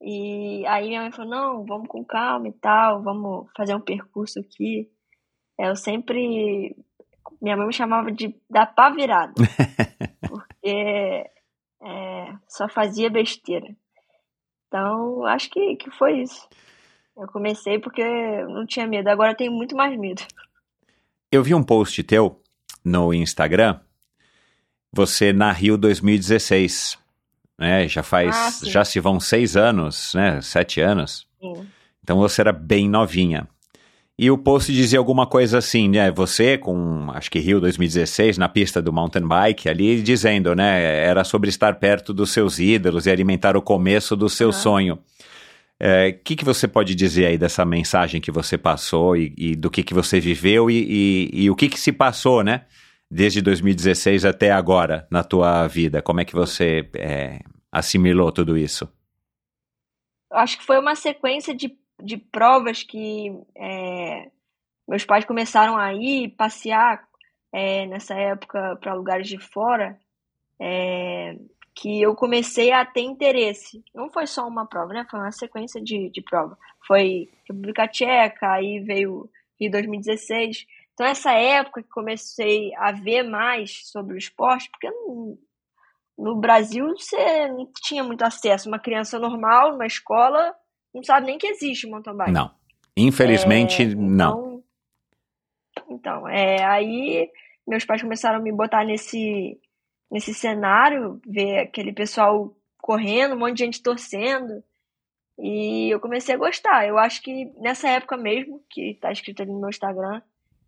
E aí minha mãe falou, não, vamos com calma e tal, vamos fazer um percurso aqui. Eu sempre. Minha mãe me chamava de da pá virada, porque é, só fazia besteira. Então, acho que, que foi isso. Eu comecei porque não tinha medo, agora eu tenho muito mais medo. Eu vi um post teu no Instagram, você na Rio 2016, né? Já faz, Ah, já se vão seis anos, né? Sete anos. Sim. Então você era bem novinha. E o post dizia alguma coisa assim, né? Você com, acho que Rio 2016, na pista do mountain bike ali, dizendo, né? Era sobre estar perto dos seus ídolos e alimentar o começo do seu Aham. sonho. O que, que você pode dizer aí dessa mensagem que você passou e, e do que, que você viveu e, e, e o que, que se passou, né? Desde 2016 até agora na tua vida. Como é que você é, assimilou tudo isso? Acho que foi uma sequência de, de provas que é, meus pais começaram a ir passear é, nessa época para lugares de fora, é, que eu comecei a ter interesse. Não foi só uma prova, né? Foi uma sequência de, de prova. Foi República Tcheca, aí veio Rio 2016. Então, essa época que comecei a ver mais sobre o esporte, porque não, no Brasil você não tinha muito acesso. Uma criança normal, numa escola, não sabe nem que existe mountain bike. Não. Infelizmente, É, não. Então, então é, aí meus pais começaram a me botar nesse, nesse cenário, ver aquele pessoal correndo, um monte de gente torcendo. E eu comecei a gostar. Eu acho que nessa época mesmo, que tá escrito ali no meu Instagram,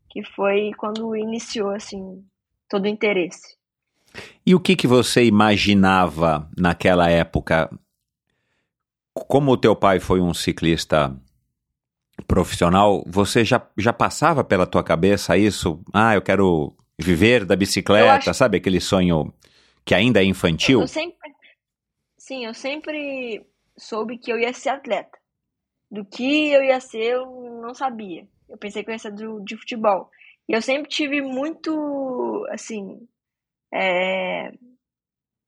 que foi quando iniciou, assim, todo o interesse. E o que, que você imaginava naquela época? Como o teu pai foi um ciclista profissional, você já, já passava pela tua cabeça isso? Ah, eu quero viver da bicicleta, Eu acho- sabe? Aquele sonho que ainda é infantil? Eu sempre, sim, eu sempre soube que eu ia ser atleta. Do que eu ia ser, eu não sabia. Eu pensei que eu ia ser do, de futebol. E eu sempre tive muito, assim, é,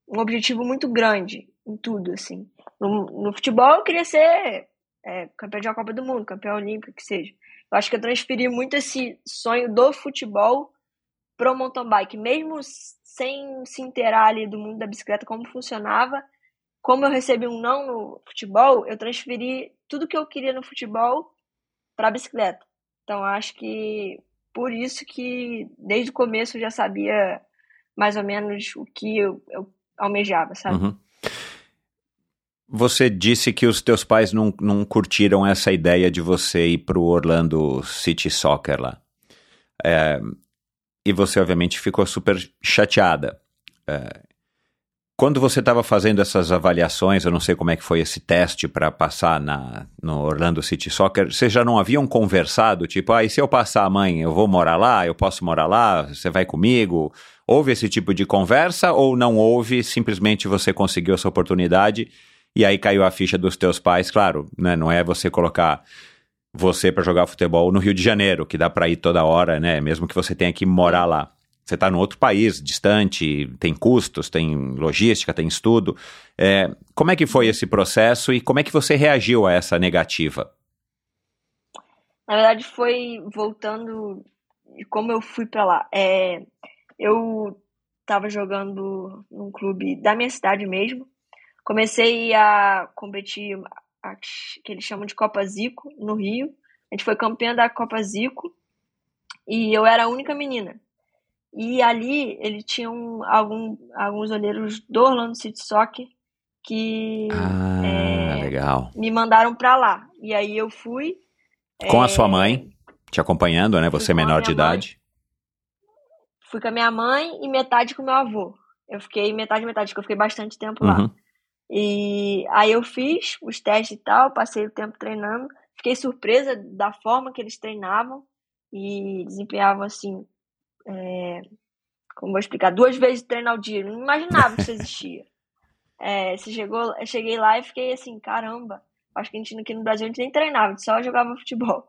um objetivo muito grande em tudo, assim. No, no futebol eu queria ser é, campeão de uma Copa do Mundo, campeão olímpico, que seja. Eu acho que eu transferi muito esse sonho do futebol pro mountain bike, mesmo sem se inteirar ali do mundo da bicicleta, como funcionava. Como eu recebi um não no futebol, eu transferi tudo que eu queria no futebol para bicicleta. Então acho que por isso que desde o começo eu já sabia mais ou menos o que eu, eu almejava, sabe? Uhum. Você disse que os teus pais não, não curtiram essa ideia de você ir para o Orlando City Soccer lá. É, e você, obviamente, ficou super chateada. É, quando você estava fazendo essas avaliações, eu não sei como é que foi esse teste para passar na, no Orlando City Soccer, vocês já não haviam conversado? Tipo, ah, e se eu passar, mãe, eu vou morar lá? Eu posso morar lá? Você vai comigo? Houve esse tipo de conversa ou não houve? Simplesmente você conseguiu essa oportunidade e aí caiu a ficha dos teus pais, claro, né? Não é você colocar você para jogar futebol no Rio de Janeiro, que dá para ir toda hora, né? Mesmo que você tenha que morar lá. Você está no outro país, distante, tem custos, tem logística, tem estudo. É, como é que foi esse processo e como é que você reagiu a essa negativa? Na verdade, foi voltando de como eu fui para lá. É, eu estava jogando num clube da minha cidade mesmo, Comecei a competir, que eles chamam de Copa Zico, no Rio. A gente foi campeã da Copa Zico e eu era a única menina. E ali ele tinha um, algum, alguns olheiros do Orlando City Soccer que ah, é, legal. me mandaram para lá. E aí eu fui. Com é, a sua mãe te acompanhando, né? Você menor de idade. Mãe. Fui com a minha mãe e metade com meu avô. Eu fiquei metade, metade, porque eu fiquei bastante tempo lá. E aí eu fiz os testes e tal, passei o tempo treinando. Fiquei surpresa da forma que eles treinavam e desempenhavam assim. É, como vou explicar? Duas vezes treino ao dia. Não imaginava que isso existia. É, você chegou, eu cheguei lá e fiquei assim, caramba. Acho que a gente aqui no Brasil a gente nem treinava, a gente só jogava futebol.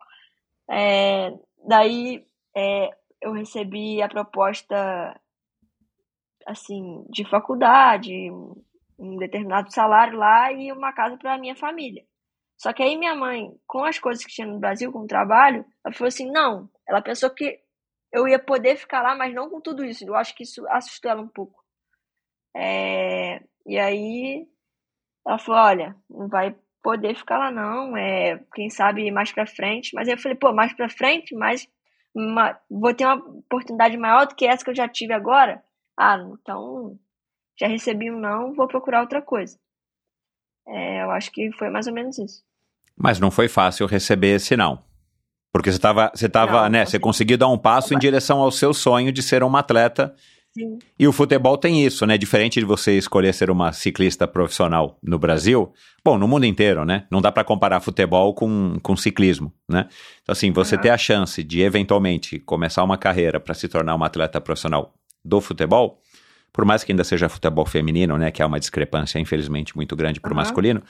É, daí é, eu recebi a proposta assim de faculdade, um determinado salário lá e uma casa para a minha família. Só que aí minha mãe, com as coisas que tinha no Brasil, com o trabalho, ela falou assim: não. Ela pensou que eu ia poder ficar lá, mas não com tudo isso. Eu acho que isso assustou ela um pouco. É, e aí ela falou: olha, não vai poder ficar lá não. É, quem sabe mais para frente. Mas aí eu falei: pô, mais para frente, mas uma, vou ter uma oportunidade maior do que essa que eu já tive agora. Ah, então já recebi um não, vou procurar outra coisa. É, eu acho que foi mais ou menos isso. Mas não foi fácil receber esse não. Porque você estava, você tava, não, né, você conseguiu dar um passo em direção ao seu sonho de ser uma atleta. Sim. E o futebol tem isso, né? Diferente de você escolher ser uma ciclista profissional no Brasil, bom, no mundo inteiro, né? Não dá para comparar futebol com, com ciclismo, né? Então, assim, você uhum. ter a chance de eventualmente começar uma carreira para se tornar uma atleta profissional do futebol, por mais que ainda seja futebol feminino, né, que é uma discrepância infelizmente muito grande para o uhum. masculino,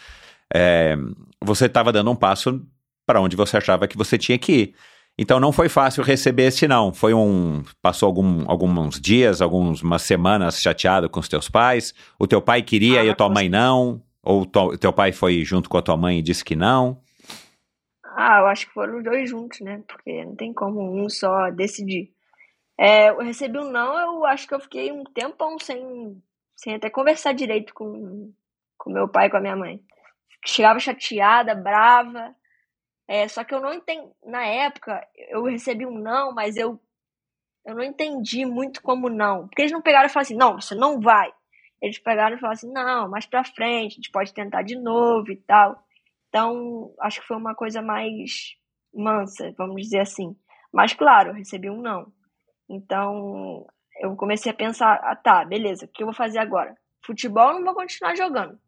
é, você estava dando um passo para onde você achava que você tinha que ir. Então não foi fácil receber esse não. Foi um. Passou algum, alguns dias, algumas semanas chateado com os teus pais. O teu pai queria ah, e a tua mãe não? Ou o teu pai foi junto com a tua mãe e disse que não? Ah, eu acho que foram os dois juntos, né? Porque não tem como um só decidir. É, eu recebi um não, eu acho que eu fiquei um tempão sem, sem até conversar direito com, com meu pai e com a minha mãe. Chegava chateada, brava. É, só que eu não entendi. Na época, eu recebi um não, mas eu, eu não entendi muito como não. Porque eles não pegaram e falaram assim: não, você não vai. Eles pegaram e falaram assim: não, mais pra frente, a gente pode tentar de novo e tal. Então, acho que foi uma coisa mais mansa, vamos dizer assim. Mas, claro, eu recebi um não. Então, eu comecei a pensar, ah, tá, beleza, o que eu vou fazer agora? Futebol não vou continuar jogando.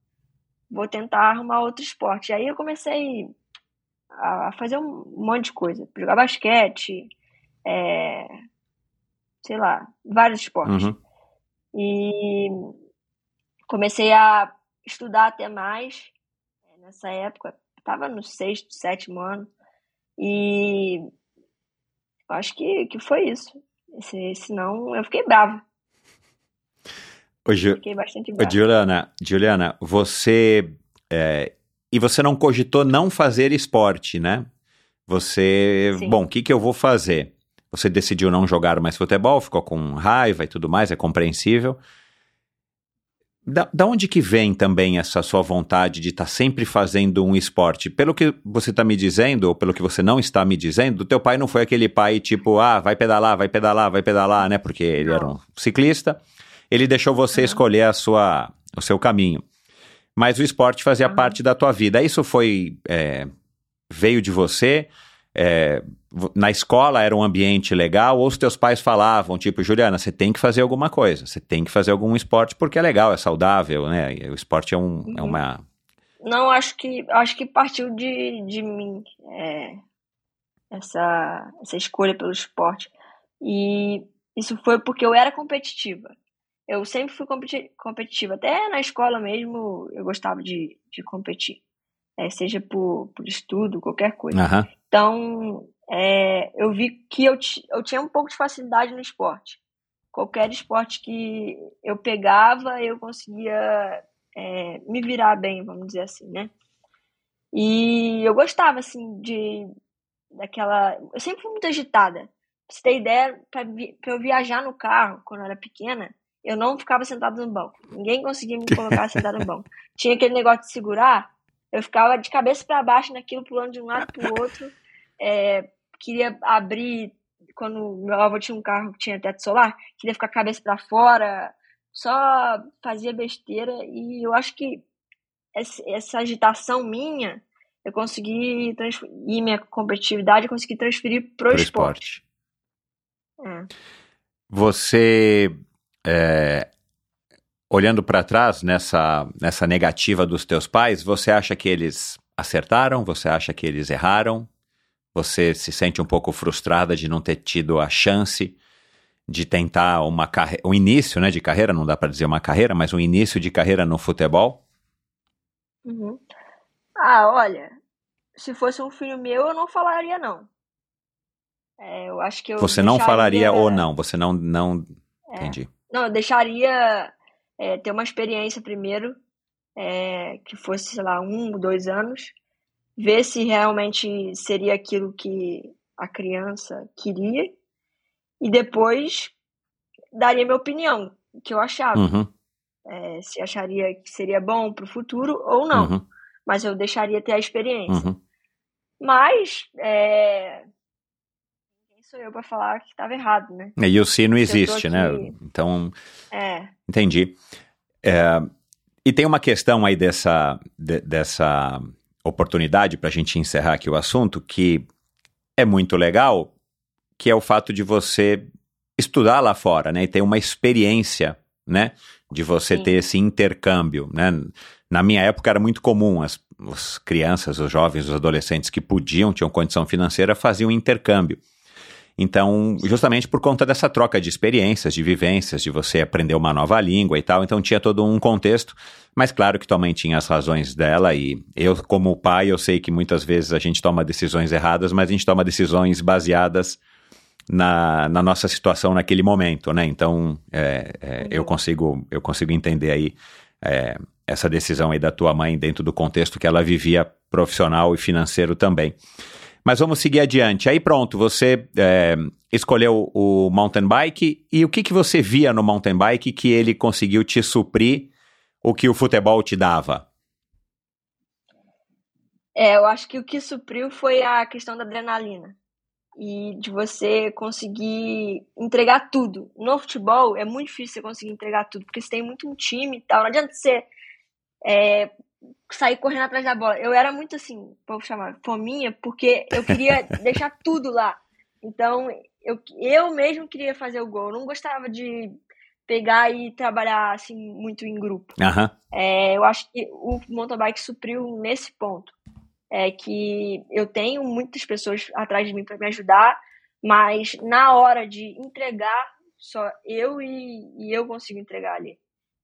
Vou tentar arrumar outro esporte. E aí eu comecei a fazer um monte de coisa. Jogar basquete, é, sei lá, vários esportes. Uhum. E comecei a estudar até mais é, nessa época. Estava no sexto, sétimo ano. E acho que, que foi isso. Se, senão eu fiquei. Ô, Ju... Fiquei bastante brava. Ô, Juliana, Juliana, você. É... E você não cogitou não fazer esporte, né? Você, Sim. bom, o que, que eu vou fazer? Você decidiu não jogar mais futebol, ficou com raiva e tudo mais, é compreensível. Da, da onde que vem também essa sua vontade de estar sempre fazendo um esporte? Pelo que você está me dizendo, ou pelo que você não está me dizendo, teu pai não foi aquele pai tipo, ah, vai pedalar, vai pedalar, vai pedalar, né? Porque ele era um ciclista. Ele deixou você escolher a sua, o seu caminho. Mas o esporte fazia Uhum. parte da tua vida. Isso foi é, veio de você? É, na escola era um ambiente legal? Ou os teus pais falavam, tipo, Juliana, você tem que fazer alguma coisa, você tem que fazer algum esporte porque é legal, é saudável, né? O esporte é, um, é Uhum. uma. Não, acho que acho que partiu de, de mim é, essa, essa escolha pelo esporte. E isso foi porque eu era competitiva. Eu sempre fui competi- competitiva. Até na escola mesmo eu gostava de, de competir. É, seja por, por estudo, qualquer coisa. Aham. Então, é, eu vi que eu, eu tinha um pouco de facilidade no esporte. Qualquer esporte que eu pegava, eu conseguia é, me virar bem, vamos dizer assim, né? E eu gostava, assim, de daquela. Eu sempre fui muito agitada. Pra você ter ideia, vi- pra eu viajar no carro, quando eu era pequena, eu não ficava sentada no banco. Ninguém conseguia me colocar sentada no banco. Tinha aquele negócio de segurar, eu ficava de cabeça para baixo naquilo, pulando de um lado pro outro. É, queria abrir, quando meu avô tinha um carro que tinha teto solar, queria ficar cabeça para fora, só fazia besteira. E eu acho que essa, agitação minha, eu consegui transferir, e minha competitividade, eu consegui transferir pro, Pro esporte. esporte. É. Você, é, olhando para trás nessa, nessa negativa dos teus pais, você acha que eles acertaram? Você acha que eles erraram? Você se sente um pouco frustrada de não ter tido a chance de tentar uma carreira, um início, né, de carreira, não dá para dizer uma carreira, mas um início de carreira no futebol? Uhum. Ah, olha, se fosse um filho meu, eu não falaria não. É, eu acho que eu Você não falaria ou não? Você não, não, É. entendi. Não, eu deixaria é, ter uma experiência primeiro, é, que fosse, sei lá, um, dois anos, ver se realmente seria aquilo que a criança queria, e depois daria minha opinião, o que eu achava, Uhum, é, se acharia que seria bom para o futuro ou não, uhum, mas eu deixaria ter a experiência. uhum. Mas, é, sou eu para falar que estava errado, né? E o se não existe, né? Então, É, Entendi. É, e tem uma questão aí dessa, de- dessa oportunidade para a gente encerrar aqui o assunto que é muito legal, que é o fato de você estudar lá fora, né? E ter uma experiência, né? De você Sim. ter esse intercâmbio, né? Na minha época era muito comum as, as crianças, os jovens, os adolescentes que podiam, tinham condição financeira, faziam intercâmbio. Então, justamente por conta dessa troca de experiências, de vivências, de você aprender uma nova língua e tal, então tinha todo um contexto, mas claro que tua mãe tinha as razões dela e eu, como pai, eu sei que muitas vezes a gente toma decisões erradas, mas a gente toma decisões baseadas na, na nossa situação naquele momento, né? Então, é, é, eu, consigo, eu consigo entender aí é, essa decisão aí da tua mãe dentro do contexto que ela vivia profissional e financeiro também. Mas vamos seguir adiante. Aí pronto, você é, escolheu o mountain bike e o que, que você via no mountain bike que ele conseguiu te suprir o que o futebol te dava? É, eu acho que o que supriu foi a questão da adrenalina e de você conseguir entregar tudo. No futebol é muito difícil você conseguir entregar tudo, porque você tem muito um time e tal. Não adianta você é, sair correndo atrás da bola. Eu era muito assim, vou chamar, fominha, porque eu queria deixar tudo lá. Então, eu, eu mesmo queria fazer o gol. Eu não gostava de pegar e trabalhar assim muito em grupo. Aham. É, eu acho que o mountain bike supriu nesse ponto. É que eu tenho muitas pessoas atrás de mim para me ajudar, mas na hora de entregar, só eu e, e eu consigo entregar ali.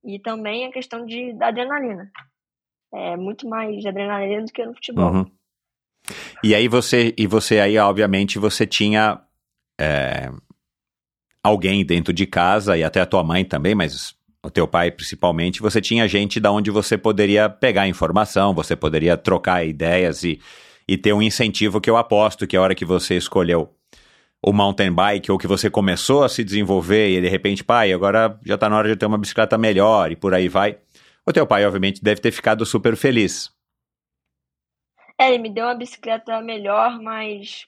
E também a questão de, da adrenalina. É muito mais adrenalina do que no futebol. Uhum. E aí você, e você aí, obviamente, você tinha é, alguém dentro de casa, e até a tua mãe também, mas o teu pai principalmente, você tinha gente da onde você poderia pegar informação, você poderia trocar ideias e, e ter um incentivo que eu aposto que a hora que você escolheu o mountain bike ou que você começou a se desenvolver e de repente, pai, agora já está na hora de ter uma bicicleta melhor e por aí vai. O teu pai, obviamente, deve ter ficado super feliz. É, ele me deu uma bicicleta melhor, mas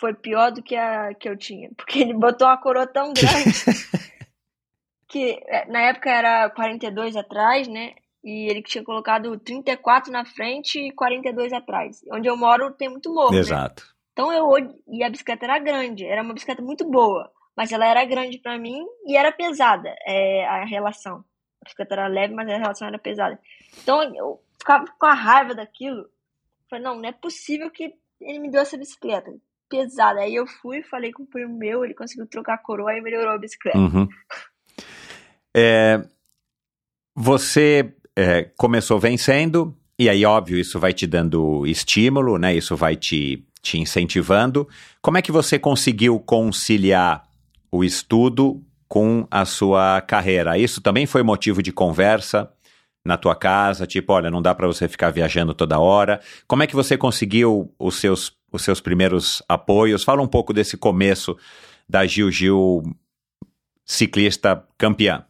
foi pior do que a que eu tinha, porque ele botou uma coroa tão grande que é, na época era 42 atrás, né? E ele tinha colocado 34 na frente e 42 atrás. Onde eu moro tem muito morro, né? Exato. Então eu e a bicicleta era grande, era uma bicicleta muito boa, mas ela era grande para mim e era pesada, é, a relação. Bicicleta era leve, mas a relação era pesada. Então eu ficava com a raiva daquilo. Falei, não, não é possível que ele me deu essa bicicleta pesada. Aí eu fui, falei com o primo meu, ele conseguiu trocar a coroa e melhorou a bicicleta. Uhum. É, você é, começou vencendo, e aí, óbvio, isso vai te dando estímulo, né? Isso vai te, te incentivando. Como é que você conseguiu conciliar o estudo com a sua carreira? Isso também foi motivo de conversa na tua casa? Tipo, olha, não dá para você ficar viajando toda hora. Como é que você conseguiu os seus, os seus primeiros apoios? Fala um pouco desse começo da Gil Gil ciclista campeã.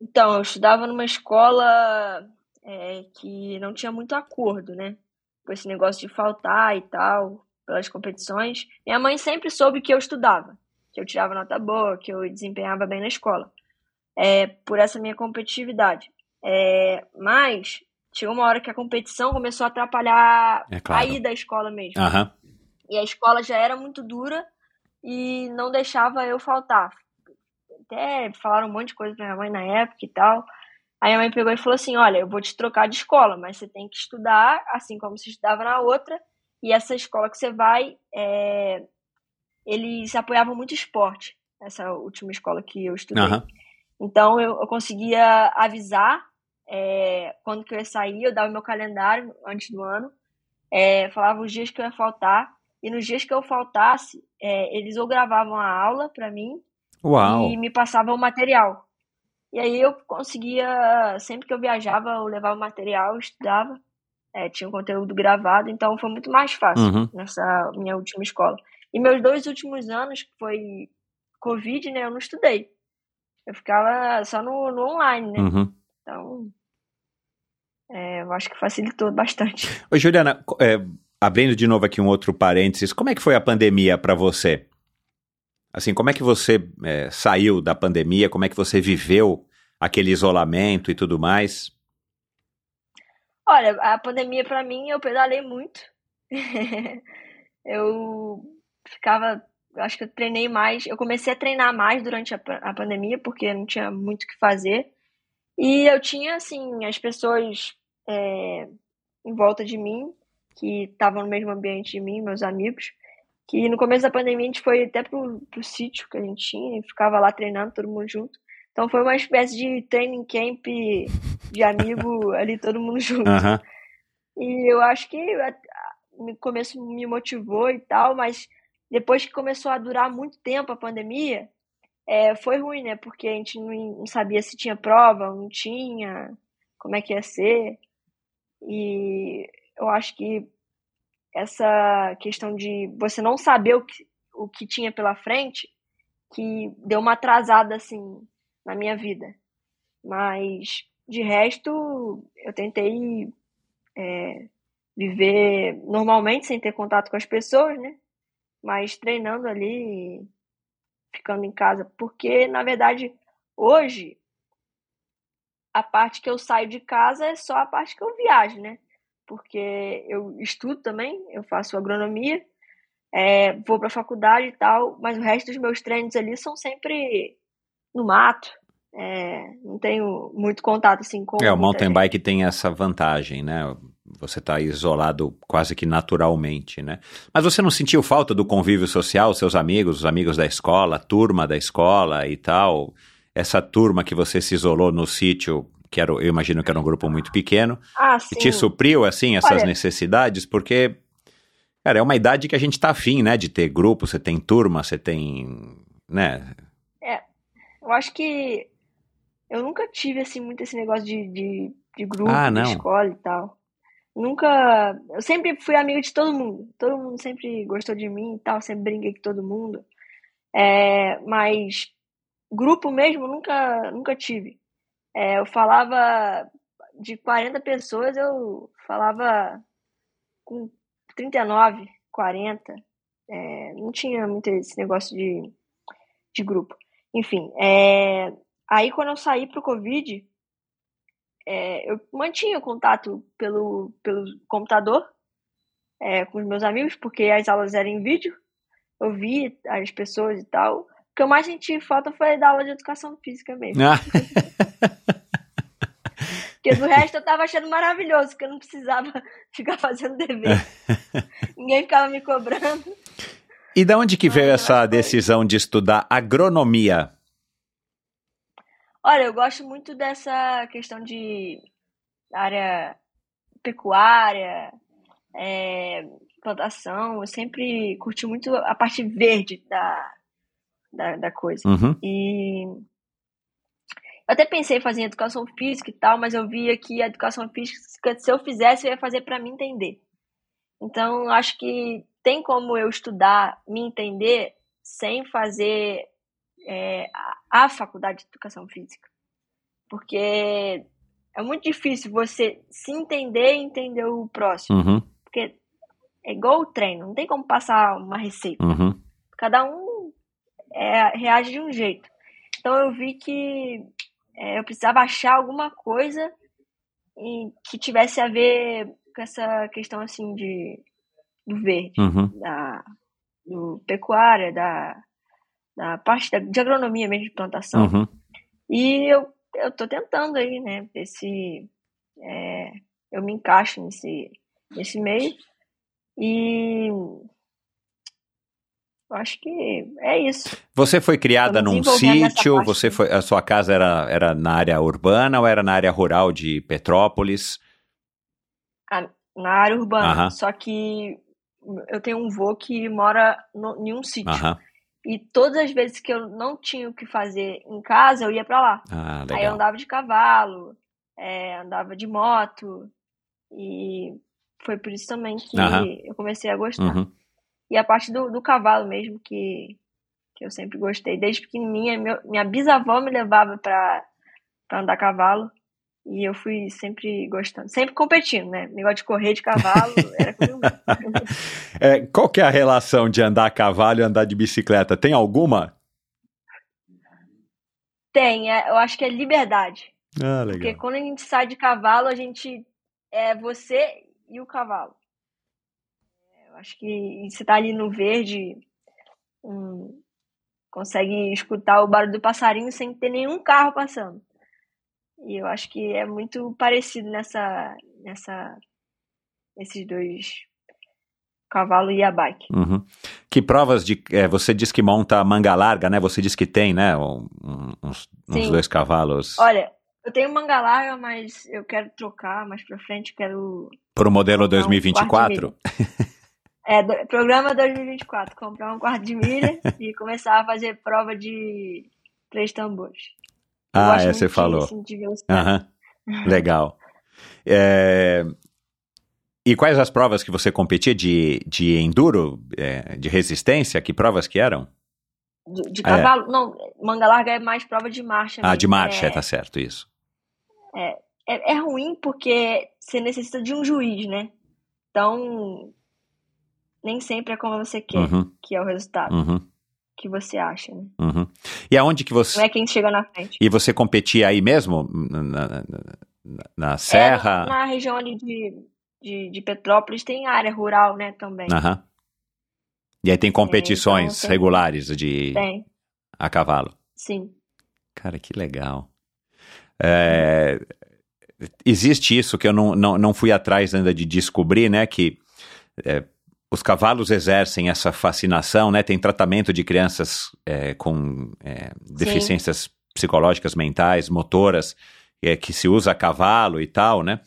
Então, eu estudava numa escola é, que não tinha muito acordo, né? Com esse negócio de faltar e tal, pelas competições. Minha mãe sempre soube que eu estudava, que eu tirava nota boa, que eu desempenhava bem na escola, é, por essa minha competitividade. É, mas chegou uma hora que a competição começou a atrapalhar É claro. a ida à escola mesmo. Aham. E a escola já era muito dura e não deixava eu faltar. Até falaram um monte de coisa pra minha mãe na época e tal. Aí a mãe pegou e falou assim: Olha, eu vou te trocar de escola, mas você tem que estudar assim como você estudava na outra. E essa escola que você vai, é... eles apoiavam muito esporte, essa última escola que eu estudei. Aham. Então eu, eu conseguia avisar é, quando que eu ia sair, eu dava meu calendário antes do ano, é, falava os dias que eu ia faltar, e nos dias que eu faltasse, é, eles ou gravavam a aula para mim Uau. e me passavam o material. E aí eu conseguia, sempre que eu viajava, eu levava o material, eu estudava, é, tinha um conteúdo gravado, então foi muito mais fácil Uhum. nessa minha última escola. E meus dois últimos anos, que foi Covid, né, eu não estudei. Eu ficava só no, no online, né? Uhum. Então, é, eu acho que facilitou bastante. Oi, Juliana, é, abrindo de novo aqui um outro parênteses, como é que foi a pandemia para você? Assim, como é que você é, saiu da pandemia? Como é que você viveu aquele isolamento e tudo mais? Olha, a pandemia pra mim, eu pedalei muito. eu ficava, eu acho que eu treinei mais, eu comecei a treinar mais durante a, a pandemia, porque não tinha muito o que fazer. E eu tinha, assim, as pessoas é, em volta de mim, que estavam no mesmo ambiente de mim, meus amigos, que no começo da pandemia a gente foi até pro, pro sítio que a gente tinha e ficava lá treinando todo mundo junto. Então foi uma espécie de training camp de amigo ali, todo mundo junto. Aham. E eu acho que no começo me motivou e tal, mas depois que começou a durar muito tempo a pandemia, é, foi ruim, né? Porque a gente não, não sabia se tinha prova, não tinha, como é que ia ser. E eu acho que essa questão de você não saber o que, o que tinha pela frente, que deu uma atrasada, assim, na minha vida. Mas, de resto, eu tentei é, viver normalmente, sem ter contato com as pessoas, né? Mas treinando ali, ficando em casa. Porque, na verdade, hoje, a parte que eu saio de casa é só a parte que eu viajo, né? Porque eu estudo também, eu faço agronomia, é, vou para a faculdade e tal, mas o resto dos meus treinos ali são sempre no mato. É, não tenho muito contato assim com. É, o mountain bike tem essa vantagem, né? Você está isolado quase que naturalmente, né? Mas você não sentiu falta do convívio social, seus amigos, os amigos da escola, a turma da escola e tal? Essa turma que você se isolou no sítio, que era, eu imagino que era um grupo muito pequeno, Ah, e sim. te supriu, assim, essas Olha- necessidades? Porque, cara, é uma idade que a gente tá afim, né? De ter grupo, você tem turma, você tem, né? Eu acho que eu nunca tive assim muito esse negócio de, de, de grupo, Ah, de escola e tal. Nunca. Eu sempre fui amiga de todo mundo. Todo mundo sempre gostou de mim e tal, sempre brinquei com todo mundo. É, mas grupo mesmo nunca, nunca tive. É, eu falava de 40 pessoas, eu falava com 39, 40. É, não tinha muito esse negócio de, de grupo. Enfim, é, aí quando eu saí pro Covid, é, eu mantinha contato pelo, pelo computador é, com os meus amigos, porque as aulas eram em vídeo, eu vi as pessoas e tal. O que eu mais senti falta foi da aula de educação física mesmo. Ah. Porque do resto eu tava achando maravilhoso, porque eu não precisava ficar fazendo dever. Ninguém ficava me cobrando. E da onde que veio essa decisão de estudar agronomia? Olha, eu gosto muito dessa questão de área pecuária, é, plantação. Eu sempre curti muito a parte verde da, da, da coisa. Uhum. E eu até pensei em fazer educação física e tal, mas eu via que a educação física, se eu fizesse, eu ia fazer para me entender. Então, acho que tem como eu estudar, me entender, sem fazer é, a, a faculdade de educação física. Porque é muito difícil você se entender e entender o próximo. Uhum. Porque é igual o treino, não tem como passar uma receita. Uhum. Cada um é, reage de um jeito. Então eu vi que é, eu precisava achar alguma coisa em- que tivesse a ver com essa questão assim de do verde, Uhum. da do pecuária, da, da parte da, de agronomia mesmo de plantação. Uhum. E eu, eu tô tentando aí, né, ver se é, eu me encaixo nesse, nesse meio. E eu acho que é isso. Você foi criada num sítio? Você foi, a sua casa era, era na área urbana ou era na área rural de Petrópolis? Na área urbana. Aham. Só que eu tenho um vô que mora no, em um sítio. Aham. E todas as vezes que eu não tinha o que fazer em casa, eu ia pra lá. Ah, Aí eu andava de cavalo, é, andava de moto. E foi por isso também que Aham. eu comecei a gostar. Uhum. E a parte do, do cavalo mesmo, que, que eu sempre gostei. Desde pequenininha, meu- minha bisavó me levava pra andar a cavalo. E eu fui sempre gostando. Sempre competindo, né? Negócio de correr de cavalo era comigo. É, qual que é a relação de andar a cavalo e andar de bicicleta? Tem alguma? Tem, é, eu acho que é liberdade. Ah, Porque legal. quando a gente sai de cavalo, a gente é você e o cavalo. Eu acho que você tá ali no verde, hum, consegue escutar o barulho do passarinho sem ter nenhum carro passando. E eu acho que é muito parecido nessa, nessa, esses dois, cavalo e a bike. Uhum. Que provas de. é, você diz que monta manga larga, né? Você diz que tem, né? um- uns, uns dois cavalos. Olha, eu tenho manga larga, mas eu quero trocar mais pra frente, quero Para o modelo comprar um 2024? É, do- programa 2024, comprar um quarto de milha e começar a fazer prova de três tambores. Ah, é, você falou. assim. Legal. É, E quais as provas que você competia de, de enduro, é, de resistência? Que provas que eram? De, de cavalo? Não, manga larga é mais prova de marcha. Ah, mesmo. de marcha, É, tá certo, isso. é, é ruim porque você necessita de um juiz, né? Então, nem sempre é como você quer, Uhum, que é o resultado uhum, que você acha, né? uhum. E aonde que você... Não é quem chega na frente. E você competia aí mesmo? Na, na- na- na É, serra? na região ali de, de, de Petrópolis tem área rural, né, também. Aham. E aí tem competições então tem- regulares de Tem, a cavalo. sim. Cara, que legal. É, existe isso que eu não, não, não fui atrás ainda de descobrir, né? Que é, os cavalos exercem essa fascinação, né? Tem tratamento de crianças é, com é, deficiências psicológicas, mentais, motoras, é, que se usa cavalo e tal, né?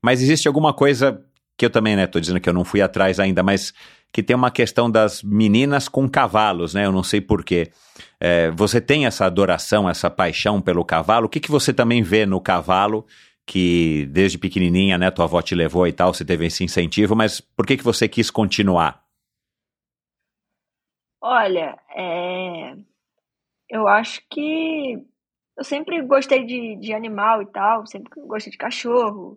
Mas existe alguma coisa que eu também, né? Tô dizendo que eu não fui atrás ainda, mas que tem uma questão das meninas com cavalos, né? Eu não sei porquê. É, você tem essa adoração, essa paixão pelo cavalo? O que, que você também vê no cavalo que desde pequenininha, né, tua avó te levou e tal, você teve esse incentivo, mas por que que você quis continuar? Olha, é, eu acho que eu sempre gostei de, de animal e tal, sempre gostei de cachorro,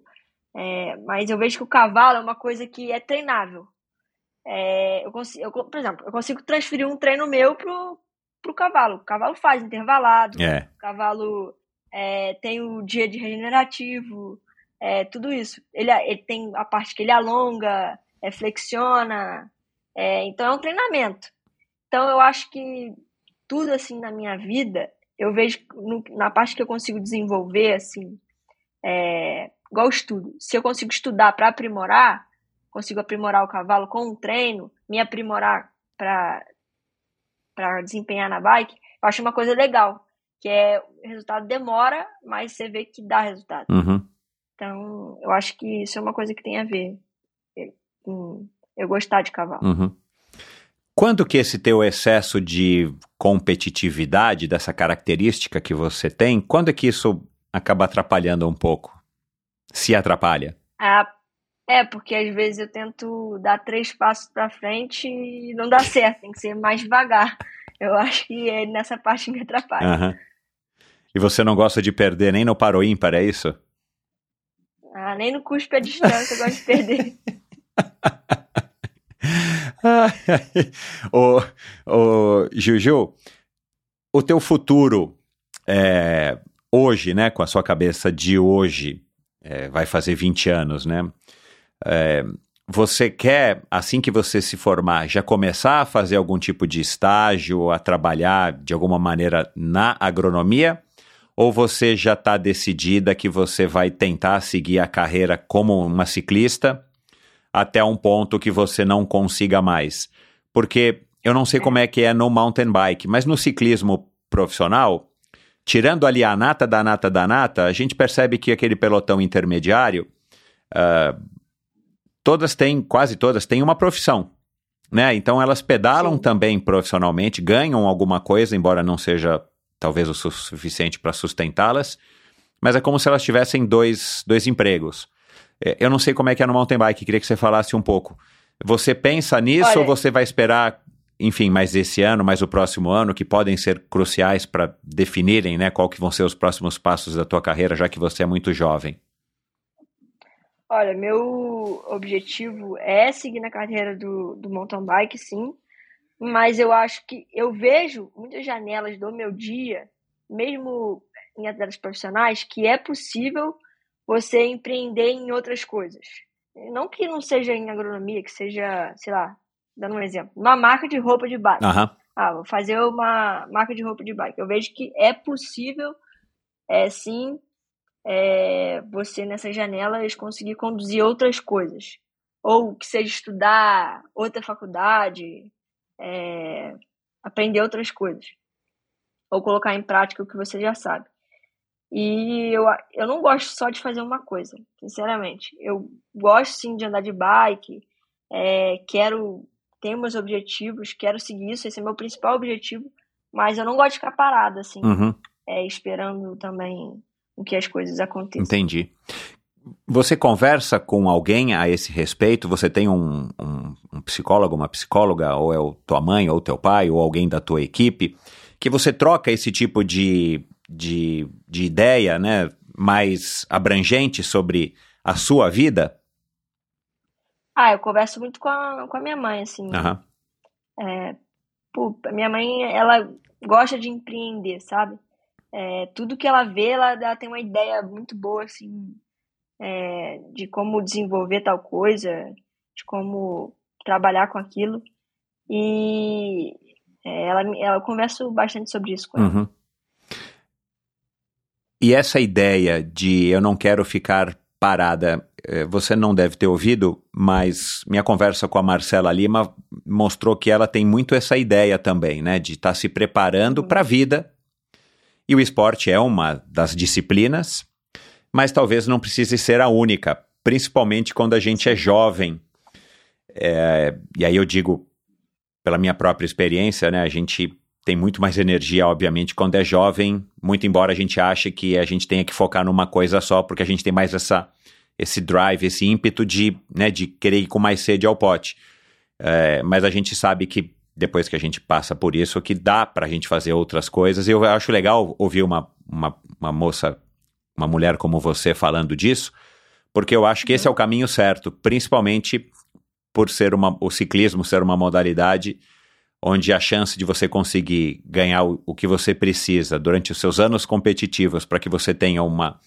é, mas eu vejo que o cavalo é uma coisa que é treinável. É, eu consigo, eu, por exemplo, eu consigo transferir um treino meu pro, pro cavalo. O cavalo faz intervalado, É. o cavalo é, tem o dia de regenerativo, é, tudo isso. Ele, ele tem a parte que ele alonga, é, flexiona, é, então é um treinamento. Então eu acho que tudo assim na minha vida, eu vejo no- na parte que eu consigo desenvolver, assim, é, igual estudo. Se eu consigo estudar para aprimorar, consigo aprimorar o cavalo com um treino, me aprimorar para para desempenhar na bike, eu acho uma coisa legal, que é o resultado demora, mas você vê que dá resultado. Uhum. Então, eu acho que isso é uma coisa que tem a ver com eu gostar de cavalo. Uhum. Quando que esse teu excesso de competitividade, dessa característica que você tem, quando é que isso acaba atrapalhando um pouco? Se atrapalha? Ah, é, porque às vezes eu tento dar três passos para frente e não dá certo, tem que ser mais devagar. Eu acho que é nessa parte que me atrapalha. Aham. E você não gosta de perder nem no paro ímpar, é isso? Ah, nem no cuspe a distância eu gosto de perder. ô, ô, Juju, o teu futuro é, hoje, né, com a sua cabeça de hoje, é, vai fazer 20 anos, né? É, você quer, assim que você se formar, já começar a fazer algum tipo de estágio, a trabalhar de alguma maneira na agronomia? Ou você já está decidida que você vai tentar seguir a carreira como uma ciclista até um ponto que você não consiga mais? Porque eu não sei como é que é no mountain bike, mas no ciclismo profissional, tirando ali a nata da nata da nata, a gente percebe que aquele pelotão intermediário, ah, todas têm, quase todas têm uma profissão. Né? Então elas pedalam Sim. também profissionalmente, ganham alguma coisa, embora não seja talvez o su- suficiente para sustentá-las, mas é como se elas tivessem dois, dois empregos. É, Eu não sei como é que é no mountain bike, queria que você falasse um pouco. Você pensa nisso Olha- ou você vai esperar, enfim, mais esse ano, mais o próximo ano, que podem ser cruciais para definirem né, qual que vão ser os próximos passos da tua carreira, já que você é muito jovem? Olha, meu objetivo é seguir na carreira do, do mountain bike, sim. Mas eu acho que eu vejo muitas janelas do meu dia, mesmo em atletas profissionais, que é possível você empreender em outras coisas. Não que não seja em agronomia, que seja, sei lá, dando um exemplo, uma marca de roupa de bike. Aham. Ah, vou fazer uma marca de roupa de bike. Eu vejo que é possível, é sim, é, você nessas janelas conseguir conduzir outras coisas. Ou que seja estudar outra faculdade, é, aprender outras coisas. Ou colocar em prática o que você já sabe. E eu, eu não gosto só de fazer uma coisa, sinceramente. Eu gosto sim de andar de bike, é, quero tenho meus objetivos, quero seguir isso, esse é meu principal objetivo, mas eu não gosto de ficar parada, assim, Uhum. é, esperando também o que as coisas aconteçam. Entendi. Você conversa com alguém a esse respeito? Você tem um, um, um psicólogo, uma psicóloga, ou é o tua mãe, ou teu pai, ou alguém da tua equipe, que você troca esse tipo de, de, de ideia né, mais abrangente sobre a sua vida? Ah, eu converso muito com a, com a minha mãe, assim. Aham. É, pô, a minha mãe, ela gosta de empreender, sabe? É, tudo que ela vê, ela, ela tem uma ideia muito boa, assim, é, de como desenvolver tal coisa, de como trabalhar com aquilo. E é, ela, ela, eu converso bastante sobre isso com ela. Uhum. E essa ideia de eu não quero ficar parada, eh, você não deve ter ouvido, mas minha conversa com a Marcela Lima mostrou que ela tem muito essa ideia também, né, de estar se preparando para a vida. E o esporte é uma das disciplinas, mas talvez não precise ser a única, principalmente quando a gente é jovem. É, e aí eu digo, pela minha própria experiência, né, a gente tem muito mais energia, obviamente, quando é jovem, muito embora a gente ache que a gente tenha que focar numa coisa só, porque a gente tem mais essa, esse drive, esse ímpeto de, né, de querer ir com mais sede ao pote. É, mas a gente sabe que depois que a gente passa por isso, que dá para a gente fazer outras coisas. E eu acho legal ouvir uma, uma, uma moça, uma mulher como você falando disso, porque eu acho que esse é o caminho certo, principalmente por ser uma, o ciclismo ser uma modalidade onde a chance de você conseguir ganhar o, o que você precisa durante os seus anos competitivos para que você tenha uma,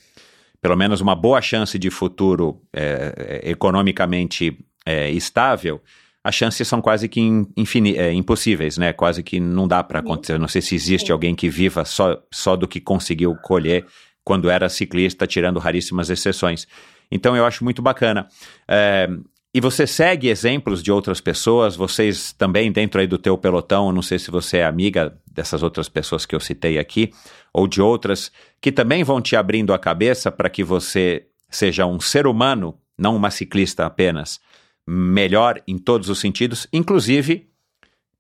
pelo menos uma boa chance de futuro é, economicamente é, estável, as chances são quase que infini, é, impossíveis, né? Quase que não dá para acontecer. Eu não sei se existe alguém que viva só, só do que conseguiu colher quando era ciclista, tirando raríssimas exceções. Então eu acho muito bacana. É, e você segue exemplos de outras pessoas, vocês também dentro aí do teu pelotão, não sei se você é amiga dessas outras pessoas que eu citei aqui, ou de outras, que também vão te abrindo a cabeça para que você seja um ser humano, não uma ciclista apenas, melhor em todos os sentidos, inclusive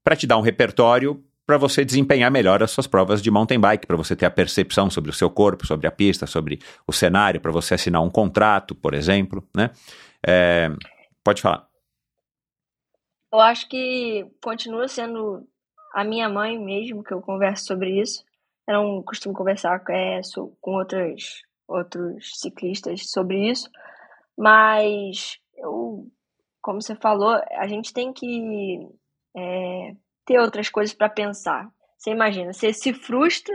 para te dar um repertório para você desempenhar melhor as suas provas de mountain bike, para você ter a percepção sobre o seu corpo, sobre a pista, sobre o cenário, para você assinar um contrato, por exemplo, né? É, Pode falar. Eu acho que continua sendo a minha mãe mesmo que eu converso sobre isso. Eu não costumo conversar é, com outros, outros ciclistas sobre isso, mas eu, como você falou, a gente tem que é, ter outras coisas para pensar. Você imagina, você se frustra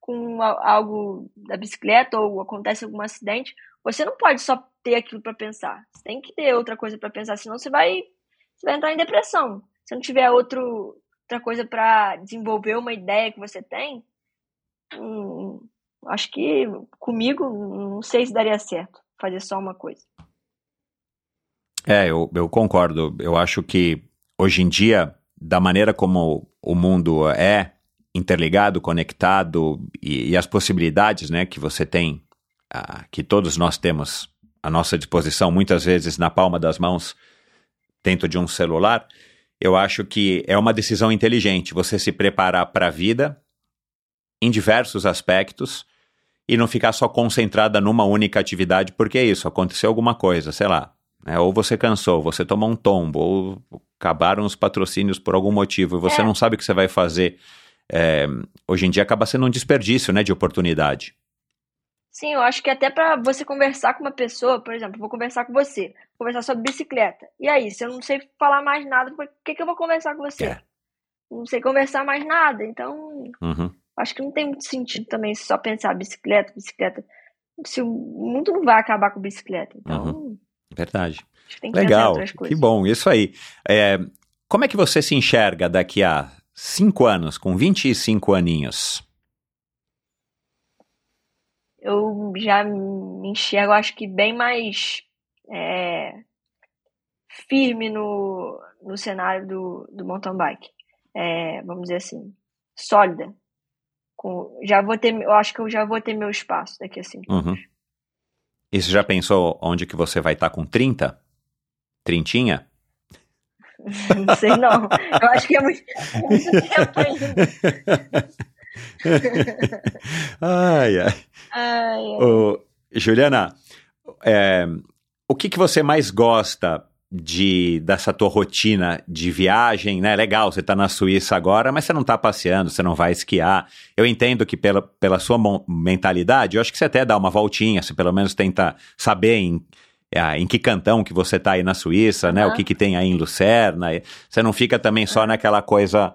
com algo da bicicleta ou acontece algum acidente, você não pode só ter aquilo para pensar. Você tem que ter outra coisa para pensar, senão você vai, você vai entrar em depressão. Se não tiver outro, outra coisa para desenvolver uma ideia que você tem, hum, acho que comigo não sei se daria certo fazer só uma coisa. É, eu, eu concordo. Eu acho que hoje em dia, da maneira como o mundo é interligado, conectado e, e as possibilidades né, que você tem que todos nós temos à nossa disposição, muitas vezes na palma das mãos, dentro de um celular, eu acho que é uma decisão inteligente você se preparar para a vida em diversos aspectos e não ficar só concentrada numa única atividade, porque é isso, aconteceu alguma coisa, sei lá, né, ou você cansou, você tomou um tombo, ou acabaram os patrocínios por algum motivo, e você é. não sabe o que você vai fazer. É, hoje em dia acaba sendo um desperdício né, de oportunidade. Sim, eu acho que até para você conversar com uma pessoa, por exemplo, vou conversar com você, conversar sobre bicicleta. E aí, se eu não sei falar mais nada, por que, que eu vou conversar com você? É. Não sei conversar mais nada, então uhum. acho que não tem muito sentido também só pensar bicicleta, bicicleta. Se o mundo não vai acabar com bicicleta, então. Uhum. Verdade. Que Legal, que bom, isso aí. É, como é que você se enxerga daqui a cinco anos, com 25 aninhos? eu já me enxergo, acho que bem mais é, firme no, no cenário do, do mountain bike. É, vamos dizer assim, sólida. Com, já vou ter, eu acho que eu já vou ter meu espaço daqui a cinco uhum. anos. E você já pensou onde que você vai estar com 30? Trintinha? não sei não. Eu acho que é muito, é muito tempo ainda. ai, ai. ai, ai. Juliana, é, o que, que você mais gosta de dessa tua rotina de viagem, né? Legal, você está na Suíça agora, mas você não está passeando, você não vai esquiar. Eu entendo que pela, pela sua mentalidade, eu acho que você até dá uma voltinha, você pelo menos tenta saber em, é, em que cantão que você está aí na Suíça, uhum. né? O que, que tem aí em Lucerna. Você não fica também só naquela coisa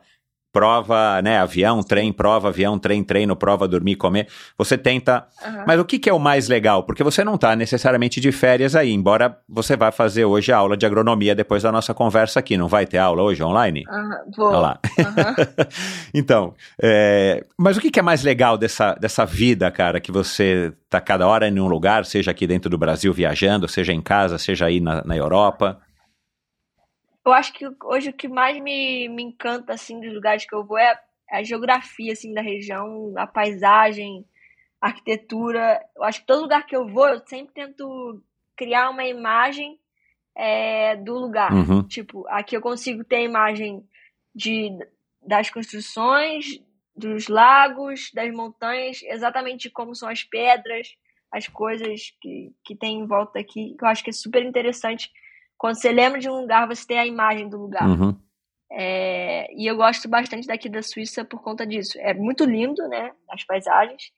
prova, né, avião, trem, prova, avião, trem, treino, prova, dormir, comer. Você tenta. Uhum. Mas o que, que é o mais legal? Porque você não está necessariamente de férias aí, embora você vá fazer hoje a aula de agronomia depois da nossa conversa aqui. Não vai ter aula hoje online? Uhum, vou. Olha lá. Uhum. então, é... mas o que, que é mais legal dessa, dessa vida, cara, que você está cada hora em um lugar, seja aqui dentro do Brasil viajando, seja em casa, seja aí na, na Europa? Eu acho que hoje o que mais me, me encanta, assim, dos lugares que eu vou é a geografia, assim, da região, a paisagem, a arquitetura. Eu acho que todo lugar que eu vou, eu sempre tento criar uma imagem é, do lugar. Uhum. Tipo, aqui eu consigo ter a imagem de, das construções, dos lagos, das montanhas, exatamente como são as pedras, as coisas que, que tem em volta aqui, que eu acho que é super interessante. Quando você lembra de um lugar, você tem a imagem do lugar. Uhum. É, e eu gosto bastante daqui da Suíça por conta disso. É muito lindo, né? As paisagens.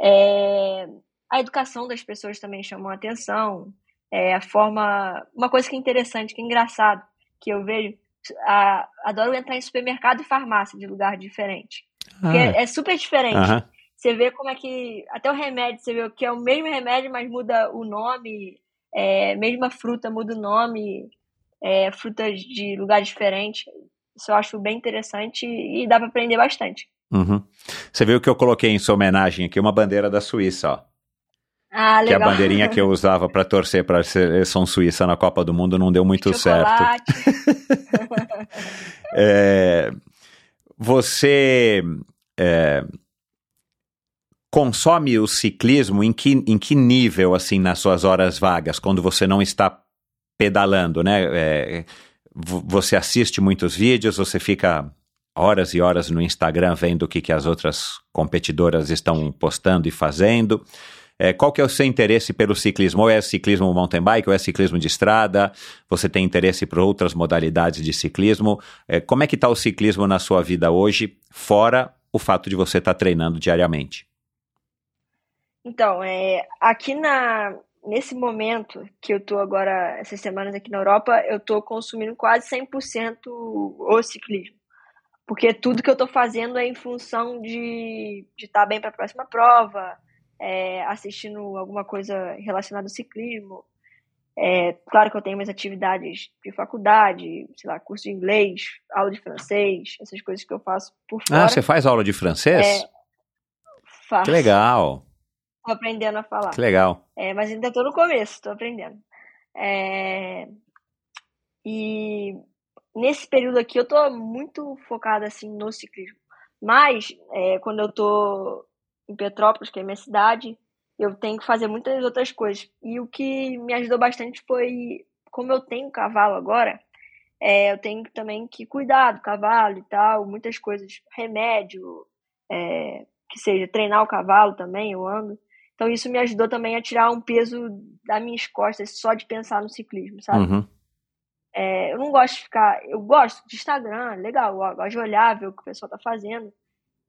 É, a educação das pessoas também chamou a atenção. É, a forma. Uma coisa que é interessante, que é engraçado, que eu vejo. A, adoro entrar em supermercado e farmácia de lugar diferente. Ah. é, é super diferente. Aham. Você vê como é que. Até o remédio, você vê que é o mesmo remédio, mas muda o nome. É, mesma fruta muda o nome. É, frutas de lugares diferentes. Isso eu acho bem interessante e dá para aprender bastante. Uhum. Você viu que eu coloquei em sua homenagem aqui uma bandeira da Suíça, ó. Ah, Que é a legal. bandeirinha que eu usava para torcer para a seleção suíça na Copa do Mundo não deu muito certo. Chocolate. É, você é, consome o ciclismo em que, em que nível, assim, nas suas horas vagas, quando você não está pedalando, né? É, vo- você assiste muitos vídeos, você fica horas e horas no Instagram vendo o que, que as outras competidoras estão postando e fazendo. É, qual que é o seu interesse pelo ciclismo? Ou é ciclismo mountain bike, ou é ciclismo de estrada? Você tem interesse por outras modalidades de ciclismo? É, como é que está o ciclismo na sua vida hoje, fora o fato de você estar treinando diariamente? Então, é, aqui na, nesse momento que eu tô agora, essas semanas aqui na Europa, eu tô consumindo quase 100% o ciclismo. Porque tudo que eu tô fazendo é em função de estar de tá bem para a próxima prova, é, assistindo alguma coisa relacionada ao ciclismo. É, claro que eu tenho minhas atividades de faculdade, sei lá, curso de inglês, aula de francês, essas coisas que eu faço por fora. Ah, você faz aula de francês? É, faço. Que legal, Tô aprendendo a falar. que legal. É, mas ainda estou no começo, estou aprendendo. É, e nesse período aqui eu estou muito focada assim no ciclismo. Mas é, quando eu estou em Petrópolis, que é minha cidade, eu tenho que fazer muitas outras coisas. E o que me ajudou bastante foi, como eu tenho cavalo agora, é, eu tenho também que cuidar do cavalo e tal, muitas coisas, remédio, é, que seja treinar o cavalo também, eu ando. Então isso me ajudou também a tirar um peso das minhas costas só de pensar no ciclismo, sabe? Uhum. É, eu não gosto de ficar. Eu gosto de Instagram, legal, gosto de olhar, ver o que o pessoal tá fazendo,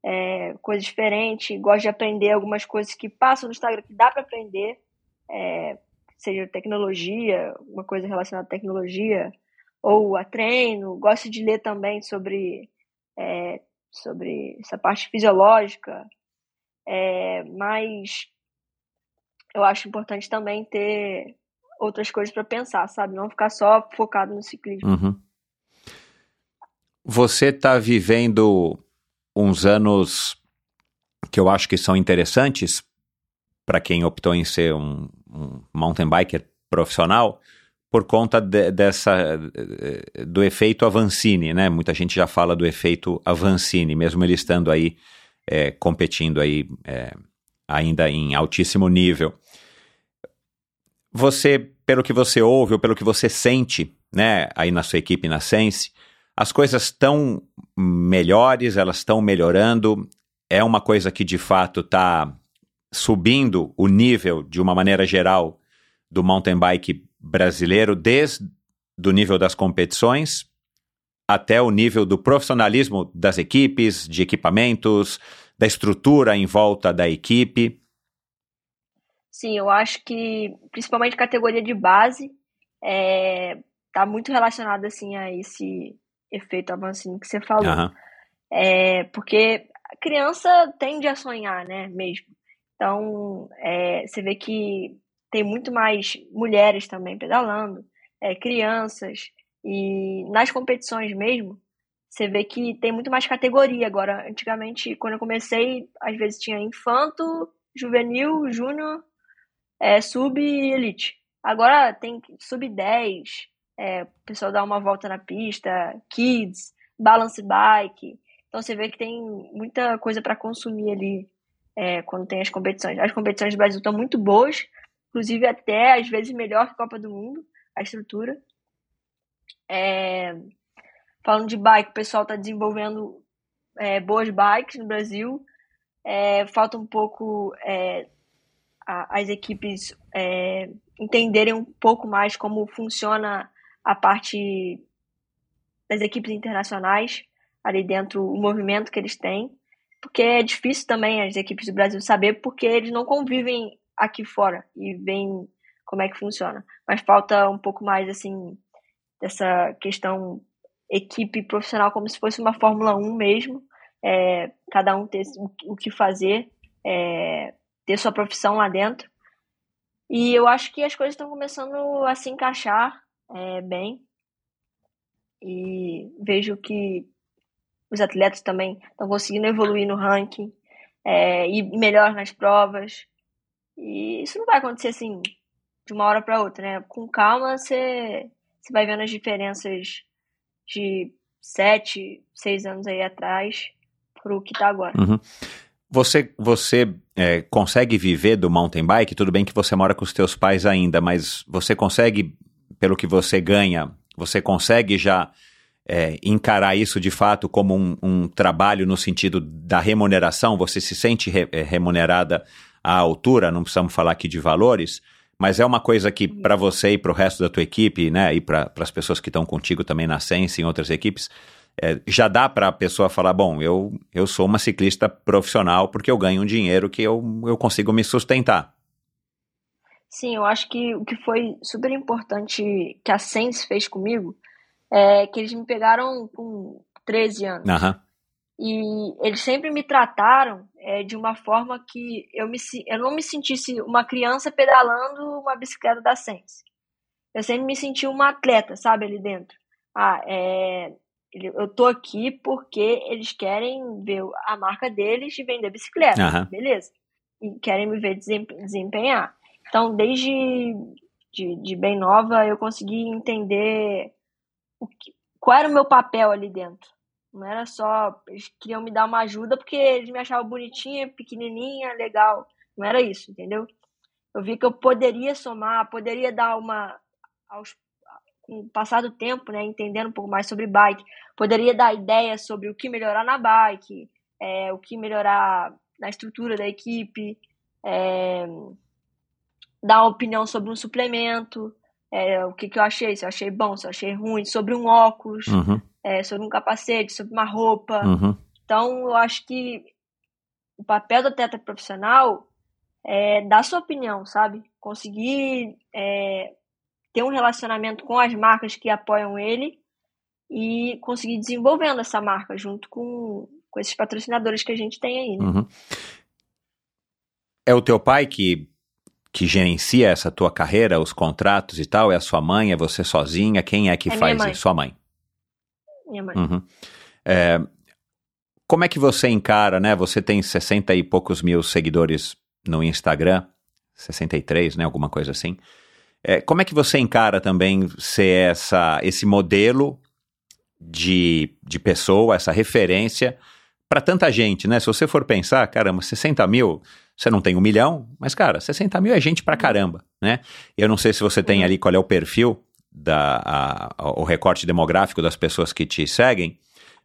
é, coisas diferentes, gosto de aprender algumas coisas que passam no Instagram que dá para aprender, é, seja tecnologia, uma coisa relacionada à tecnologia, ou a treino, gosto de ler também sobre, é, sobre essa parte fisiológica, é, mas eu acho importante também ter outras coisas para pensar, sabe? Não ficar só focado no ciclismo. Uhum. Você está vivendo uns anos que eu acho que são interessantes para quem optou em ser um, um mountain biker profissional por conta de, dessa do efeito Avancini, né? Muita gente já fala do efeito Avancini, mesmo ele estando aí é, competindo aí é, ainda em altíssimo nível. Você, pelo que você ouve ou pelo que você sente, né, aí na sua equipe na Sense, as coisas estão melhores, elas estão melhorando. É uma coisa que de fato está subindo o nível de uma maneira geral do mountain bike brasileiro, desde o nível das competições até o nível do profissionalismo das equipes, de equipamentos, da estrutura em volta da equipe. Sim, eu acho que principalmente categoria de base é, tá muito relacionado assim a esse efeito Avancini que você falou. Aham. É, porque a criança tende a sonhar, né, mesmo. Então, é, você vê que tem muito mais mulheres também pedalando, é, crianças, e nas competições mesmo, você vê que tem muito mais categoria agora. Antigamente, quando eu comecei, às vezes tinha infanto, juvenil, júnior, é, sub e elite. Agora tem sub 10, é, o pessoal dá uma volta na pista, kids, balance bike. Então você vê que tem muita coisa para consumir ali é, quando tem as competições. As competições do Brasil estão muito boas, inclusive até às vezes melhor que a Copa do Mundo, a estrutura. É, falando de bike, o pessoal está desenvolvendo é, boas bikes no Brasil. É, falta um pouco é, as equipes é, entenderem um pouco mais como funciona a parte das equipes internacionais ali dentro, o movimento que eles têm, porque é difícil também as equipes do Brasil saber porque eles não convivem aqui fora e veem como é que funciona. Mas falta um pouco mais assim dessa questão equipe profissional como se fosse uma Fórmula 1 mesmo, é, cada um ter o que fazer, é, ter sua profissão lá dentro. E eu acho que as coisas estão começando a se encaixar é, bem. E vejo que os atletas também estão conseguindo evoluir no ranking, é, ir melhor nas provas. E isso não vai acontecer assim de uma hora para outra, né? Com calma você, você vai vendo as diferenças de sete, seis anos aí atrás para o que está agora. Uhum. Você, você é, consegue viver do mountain bike? Tudo bem que você mora com os teus pais ainda, mas você consegue, pelo que você ganha, você consegue já é, encarar isso de fato como um, um, trabalho no sentido da remuneração? Você se sente re, é, remunerada à altura? Não precisamos falar aqui de valores, mas é uma coisa que para você e para o resto da tua equipe, né, e para as pessoas que estão contigo também na Sense, em outras equipes, é, já dá para a pessoa falar, bom, eu, eu sou uma ciclista profissional porque eu ganho um dinheiro que eu, eu consigo me sustentar. Sim, eu acho que o que foi super importante que a Sense fez comigo é que eles me pegaram com 13 anos. Uhum. E eles sempre me trataram é, de uma forma que eu, me, eu não me sentisse uma criança pedalando uma bicicleta da Sense. Eu sempre me senti uma atleta, sabe, ali dentro. Ah, é, eu tô aqui porque eles querem ver a marca deles de vender bicicleta, uhum. beleza. E querem me ver desempenhar. Então, desde de, de bem nova, eu consegui entender o que, qual era o meu papel ali dentro. Não era só. Eles queriam me dar uma ajuda porque eles me achavam bonitinha, pequenininha, legal. Não era isso, entendeu? Eu vi que eu poderia somar, poderia dar uma. Aos, com o passar do tempo, né, entendendo um pouco mais sobre bike, poderia dar ideias sobre o que melhorar na bike, é, o que melhorar na estrutura da equipe, é, dar uma opinião sobre um suplemento, é, o que, que eu achei, se eu achei bom, se eu achei ruim, sobre um óculos, uhum. é, sobre um capacete, sobre uma roupa. Uhum. Então, eu acho que o papel do atleta profissional é dar sua opinião, sabe? Conseguir é, ter um relacionamento com as marcas que apoiam ele e conseguir desenvolvendo essa marca junto com, com esses patrocinadores que a gente tem aí. Né? Uhum. É o teu pai que que gerencia essa tua carreira, os contratos e tal? É a sua mãe? É você sozinha? Quem é que é faz isso? Sua mãe. Minha mãe. Uhum. É, como é que você encara, né? Você tem 60 e poucos mil seguidores no Instagram, 63, né? Alguma coisa assim. É, como é que você encara também ser essa, esse modelo de, de pessoa, essa referência para tanta gente, né? Se você for pensar, caramba, 60 mil, você não tem um milhão, mas, cara, 60 mil é gente pra caramba, né? Eu não sei se você tem ali qual é o perfil, da, a, a, o recorte demográfico das pessoas que te seguem,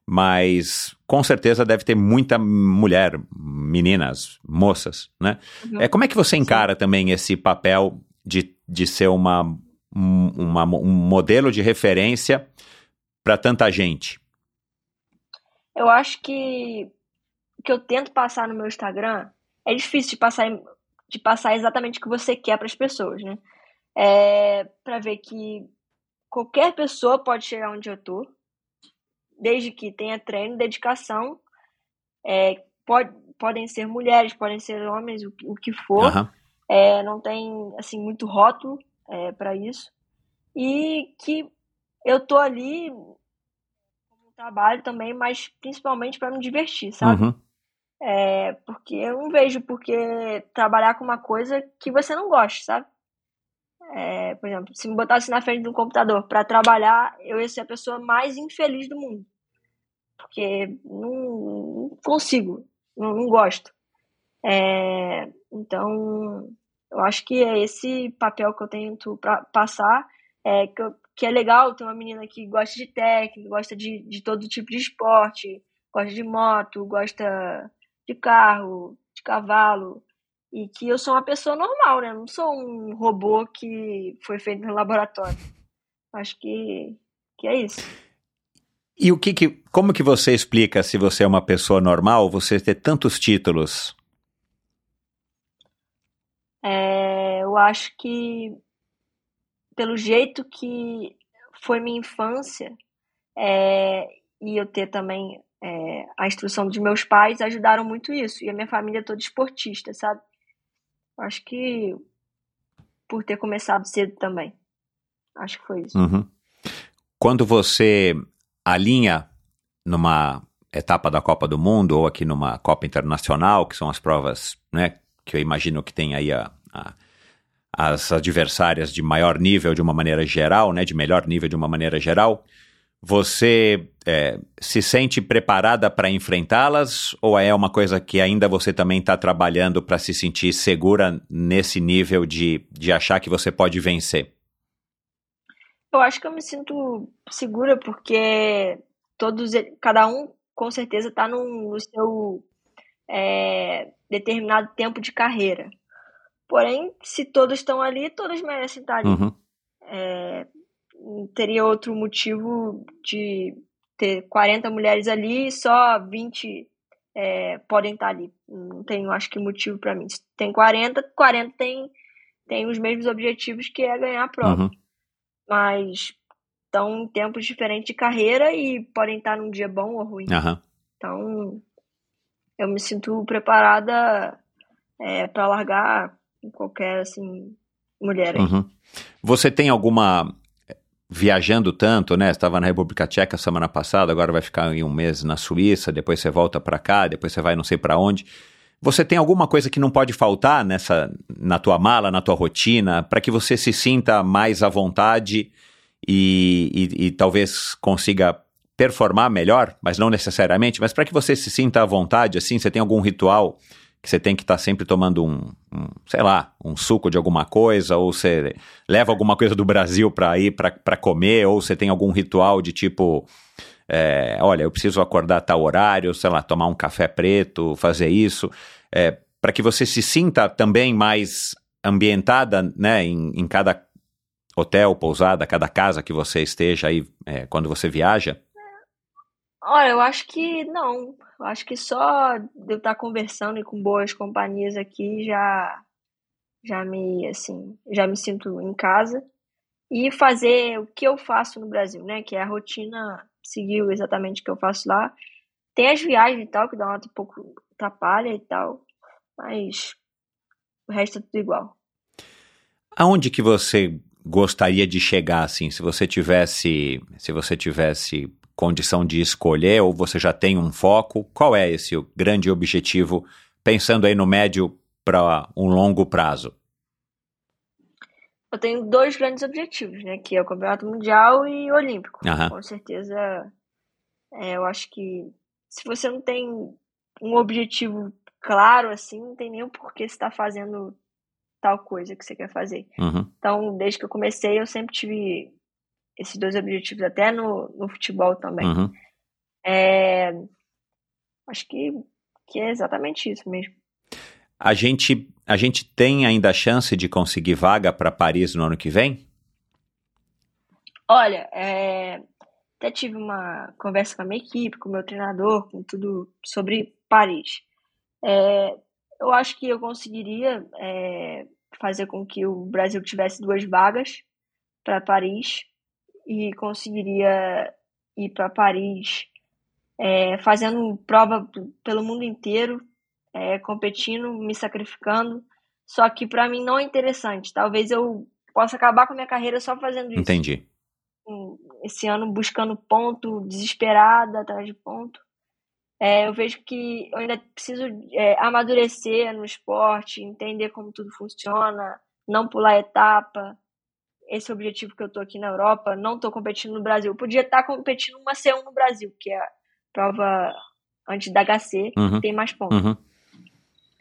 mas com certeza deve ter muita mulher, meninas, moças, né? Uhum. É, como é que você encara também esse papel de, de ser uma, uma, um modelo de referência para tanta gente? Eu acho que o que eu tento passar no meu Instagram é difícil de passar, de passar exatamente o que você quer para as pessoas, né? É, para ver que qualquer pessoa pode chegar onde eu tô, desde que tenha treino, dedicação. É, pode, podem ser mulheres, podem ser homens, o, o que for. Uhum. É, não tem assim muito rótulo é, para isso. E que eu tô ali como trabalho também, mas principalmente para me divertir, sabe? Uhum. É, porque eu não vejo porque trabalhar com uma coisa que você não gosta, sabe? É, por exemplo, se me botasse na frente de um computador para trabalhar, eu ia ser a pessoa mais infeliz do mundo. Porque não, não consigo, não, não gosto. É, então, eu acho que é esse papel que eu tento pra, passar. É, que, que é legal ter uma menina que gosta de técnica, gosta de, de todo tipo de esporte, gosta de moto, gosta de carro, de cavalo, e que eu sou uma pessoa normal, né? Não sou um robô que foi feito no laboratório. Acho que, que é isso. E o que, que como que você explica se você é uma pessoa normal, você ter tantos títulos? É, eu acho que pelo jeito que foi minha infância é, e eu ter também é, a instrução dos meus pais ajudaram muito isso. E a minha família é toda esportista, sabe? Acho que por ter começado cedo também. Acho que foi isso. Uhum. Quando você alinha numa etapa da Copa do Mundo ou aqui numa Copa Internacional, que são as provas, né, que eu imagino que tem aí a, a, as adversárias de maior nível de uma maneira geral, né, de melhor nível de uma maneira geral, você é, se sente preparada para enfrentá-las ou é uma coisa que ainda você também está trabalhando para se sentir segura nesse nível de, de achar que você pode vencer? Eu acho que eu me sinto segura porque todos, cada um com certeza está no, seu é, determinado tempo de carreira. Porém, se todos estão ali, todos merecem estar ali. Uhum. É, teria outro motivo de ter 40 mulheres ali e só 20 é, podem estar ali. Não tenho, acho que, motivo para mim. Se tem 40, 40 tem, tem os mesmos objetivos que é ganhar a prova. Uhum. Mas estão em tempos diferentes de carreira e podem estar num dia bom ou ruim. Uhum. Então, eu me sinto preparada é, para largar qualquer assim mulher. Uhum. Você tem alguma viajando tanto, né? Estava na República Tcheca semana passada, agora vai ficar em um mês na Suíça, depois você volta para cá, depois você vai não sei para onde. Você tem alguma coisa que não pode faltar nessa na tua mala, na tua rotina, para que você se sinta mais à vontade e, e, e talvez consiga performar melhor, mas não necessariamente, mas para que você se sinta à vontade, assim, você tem algum ritual que você tem que estar tá sempre tomando um, um, sei lá, um suco de alguma coisa, ou você leva alguma coisa do Brasil para ir para comer, ou você tem algum ritual de tipo, é, olha, eu preciso acordar a tal horário, sei lá, tomar um café preto, fazer isso, é, para que você se sinta também mais ambientada, né, em, em cada hotel, pousada, cada casa que você esteja aí é, quando você viaja? Olha, eu acho que não. Eu acho que só de eu estar conversando e com boas companhias aqui já já me assim, já me sinto em casa e fazer o que eu faço no Brasil, né, que é a rotina seguiu exatamente o que eu faço lá. Tem as viagens e tal que dá um pouco atrapalha e tal, mas o resto é tudo igual. Aonde que você gostaria de chegar assim, se você tivesse, se você tivesse condição de escolher ou você já tem um foco? Qual é esse grande objetivo, pensando aí no médio para um longo prazo? Eu tenho dois grandes objetivos, né? Que é o Campeonato Mundial e o Olímpico. Uhum. Com certeza, é, eu acho que se você não tem um objetivo claro, assim, não tem nem o porquê você estar tá fazendo tal coisa que você quer fazer. Uhum. Então, desde que eu comecei, eu sempre tive esses dois objetivos, até no, no futebol também. Uhum. É, acho que, que é exatamente isso mesmo. A gente, a gente tem ainda a chance de conseguir vaga para Paris no ano que vem? Olha, é, até tive uma conversa com a minha equipe, com o meu treinador, com tudo sobre Paris. É, eu acho que eu conseguiria é, fazer com que o Brasil tivesse duas vagas para Paris e conseguiria ir para Paris é, fazendo prova pelo mundo inteiro, é, competindo, me sacrificando. Só que para mim não é interessante. Talvez eu possa acabar com a minha carreira só fazendo isso. Entendi. Esse ano buscando ponto, desesperada atrás de ponto. É, eu vejo que eu ainda preciso é, amadurecer no esporte, entender como tudo funciona, não pular etapa, esse objetivo que eu tô aqui na Europa, não tô competindo no Brasil. Eu podia estar tá competindo uma C1 no Brasil, que é a prova antes da HC, uhum. tem mais pontos. Uhum.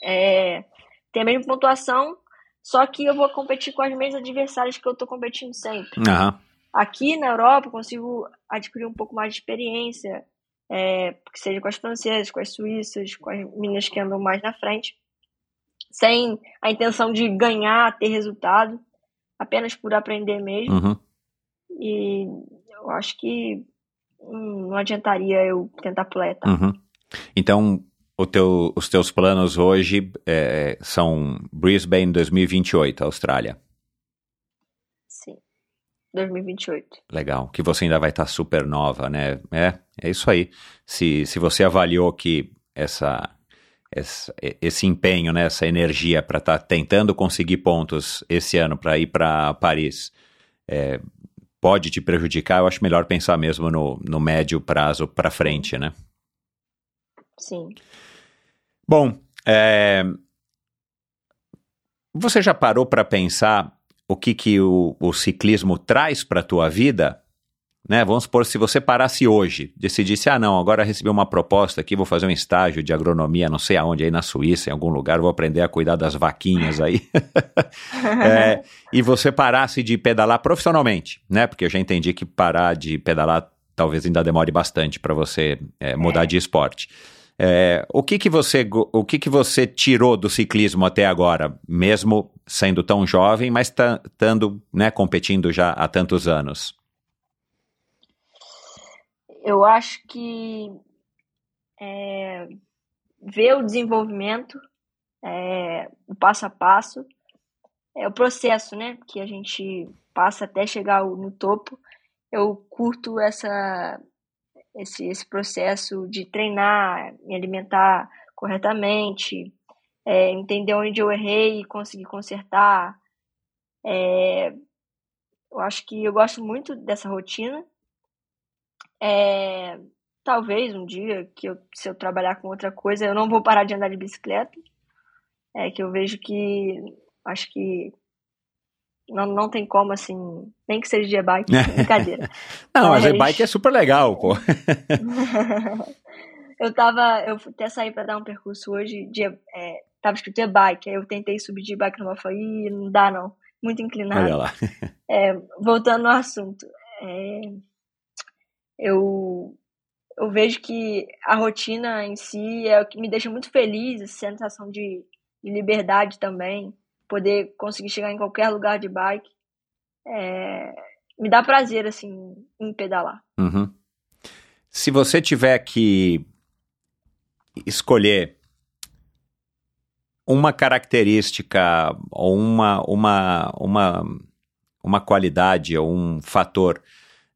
É, tem a mesma pontuação, só que eu vou competir com as mesmas adversárias que eu tô competindo sempre. Uhum. Aqui na Europa eu consigo adquirir um pouco mais de experiência, é, que seja com as francesas, com as suíças, com as meninas que andam mais na frente, sem a intenção de ganhar, ter resultado, apenas por aprender mesmo. Uhum. E eu acho que hum, não adiantaria eu tentar pular etapa. Uhum. Então, o teu, os teus planos hoje é, são Brisbane 2028, Austrália. Sim. 2028. Legal, que você ainda vai estar super nova, né? É, é isso aí. Se, se você avaliou que essa, essa esse empenho, né, essa energia para estar tá tentando conseguir pontos esse ano para ir para Paris é, pode te prejudicar, eu acho melhor pensar mesmo no, no médio prazo para frente, né? Sim. Bom, é, você já parou para pensar o que, que o, o ciclismo traz para a tua vida? Né? Vamos supor, se você parasse hoje, decidisse, ah não, agora recebi uma proposta aqui, vou fazer um estágio de agronomia, não sei aonde, aí na Suíça, em algum lugar, vou aprender a cuidar das vaquinhas aí. é, e você parasse de pedalar profissionalmente, né? Porque eu já entendi que parar de pedalar talvez ainda demore bastante para você é, mudar é. de esporte. É, o que que você o que que você tirou do ciclismo até agora, mesmo sendo tão jovem, mas estando né, competindo já há tantos anos? Eu acho que é, ver o desenvolvimento, é, o passo a passo, é o processo, né, que a gente passa até chegar no topo. Eu curto essa esse, esse processo de treinar, me alimentar corretamente, é, entender onde eu errei e conseguir consertar. É, eu acho que eu gosto muito dessa rotina. É, talvez um dia que eu, se eu trabalhar com outra coisa, eu não vou parar de andar de bicicleta. É que eu vejo que acho que não, não tem como, assim, nem que seja de e-bike, brincadeira. não, mas, mas e-bike é super legal, pô. eu tava, eu até saí para dar um percurso hoje, de, é, tava escrito e-bike, aí eu tentei subir de e-bike numa falei, e não dá não, muito inclinado. Olha lá. É, voltando ao assunto, é, eu, eu vejo que a rotina em si é o que me deixa muito feliz, a sensação de, de liberdade também, poder conseguir chegar em qualquer lugar de bike. É, me dá prazer, assim, em pedalar. Uhum. Se você tiver que escolher uma característica ou uma, uma, uma, uma qualidade ou um fator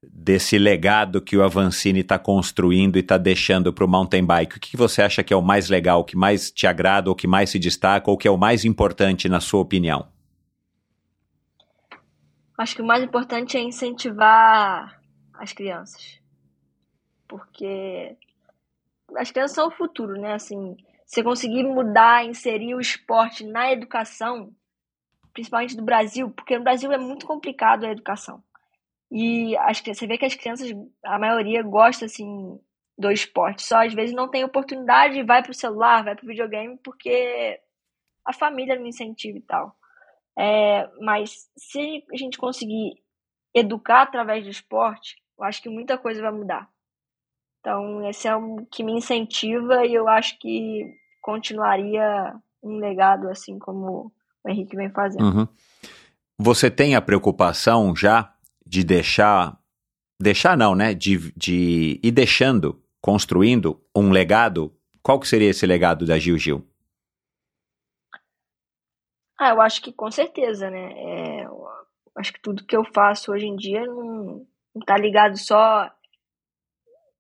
desse legado que o Avancini está construindo e está deixando para o mountain bike? O que você acha que é o mais legal, o que mais te agrada, o que mais se destaca, ou que é o mais importante na sua opinião? Acho que o mais importante é incentivar as crianças. Porque as crianças são o futuro, né? Assim, você conseguir mudar, inserir o esporte na educação, principalmente do Brasil, porque no Brasil é muito complicado a educação. E acho que você vê que as crianças, a maioria gosta assim do esporte, só às vezes não tem oportunidade, vai pro celular, vai pro videogame porque a família não incentiva e tal. É, mas se a gente conseguir educar através do esporte, eu acho que muita coisa vai mudar. Então, esse é o que me incentiva e eu acho que continuaria um legado assim como o Henrique vem fazendo. Uhum. Você tem a preocupação já de deixar, deixar não, né? De, de ir deixando, construindo um legado. Qual que seria esse legado da Gil Gil? Ah, eu acho que com certeza, né? É, acho que tudo que eu faço hoje em dia não, não tá ligado só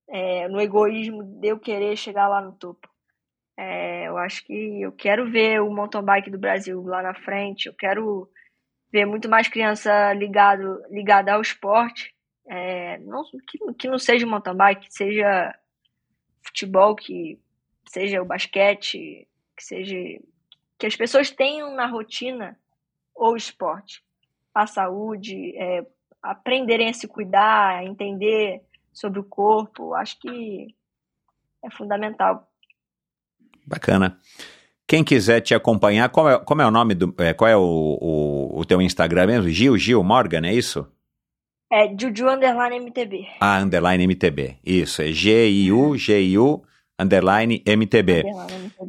é, no egoísmo de eu querer chegar lá no topo. É, eu acho que eu quero ver o mountain bike do Brasil lá na frente, eu quero ver muito mais criança ligado, ligada ao esporte, é, não, que, que não seja mountain bike, que seja futebol, que seja o basquete, que seja que as pessoas tenham na rotina o esporte, a saúde, é, aprenderem a se cuidar, a entender sobre o corpo, acho que é fundamental. Bacana. Quem quiser te acompanhar, qual é, como é o nome do. É, qual é o, o, o teu Instagram mesmo? Gil, Gil Morgan, é isso? É Juju Underline MTB. Ah, underline MTB. Isso, é G-I-U, G-I-U, underline MTB.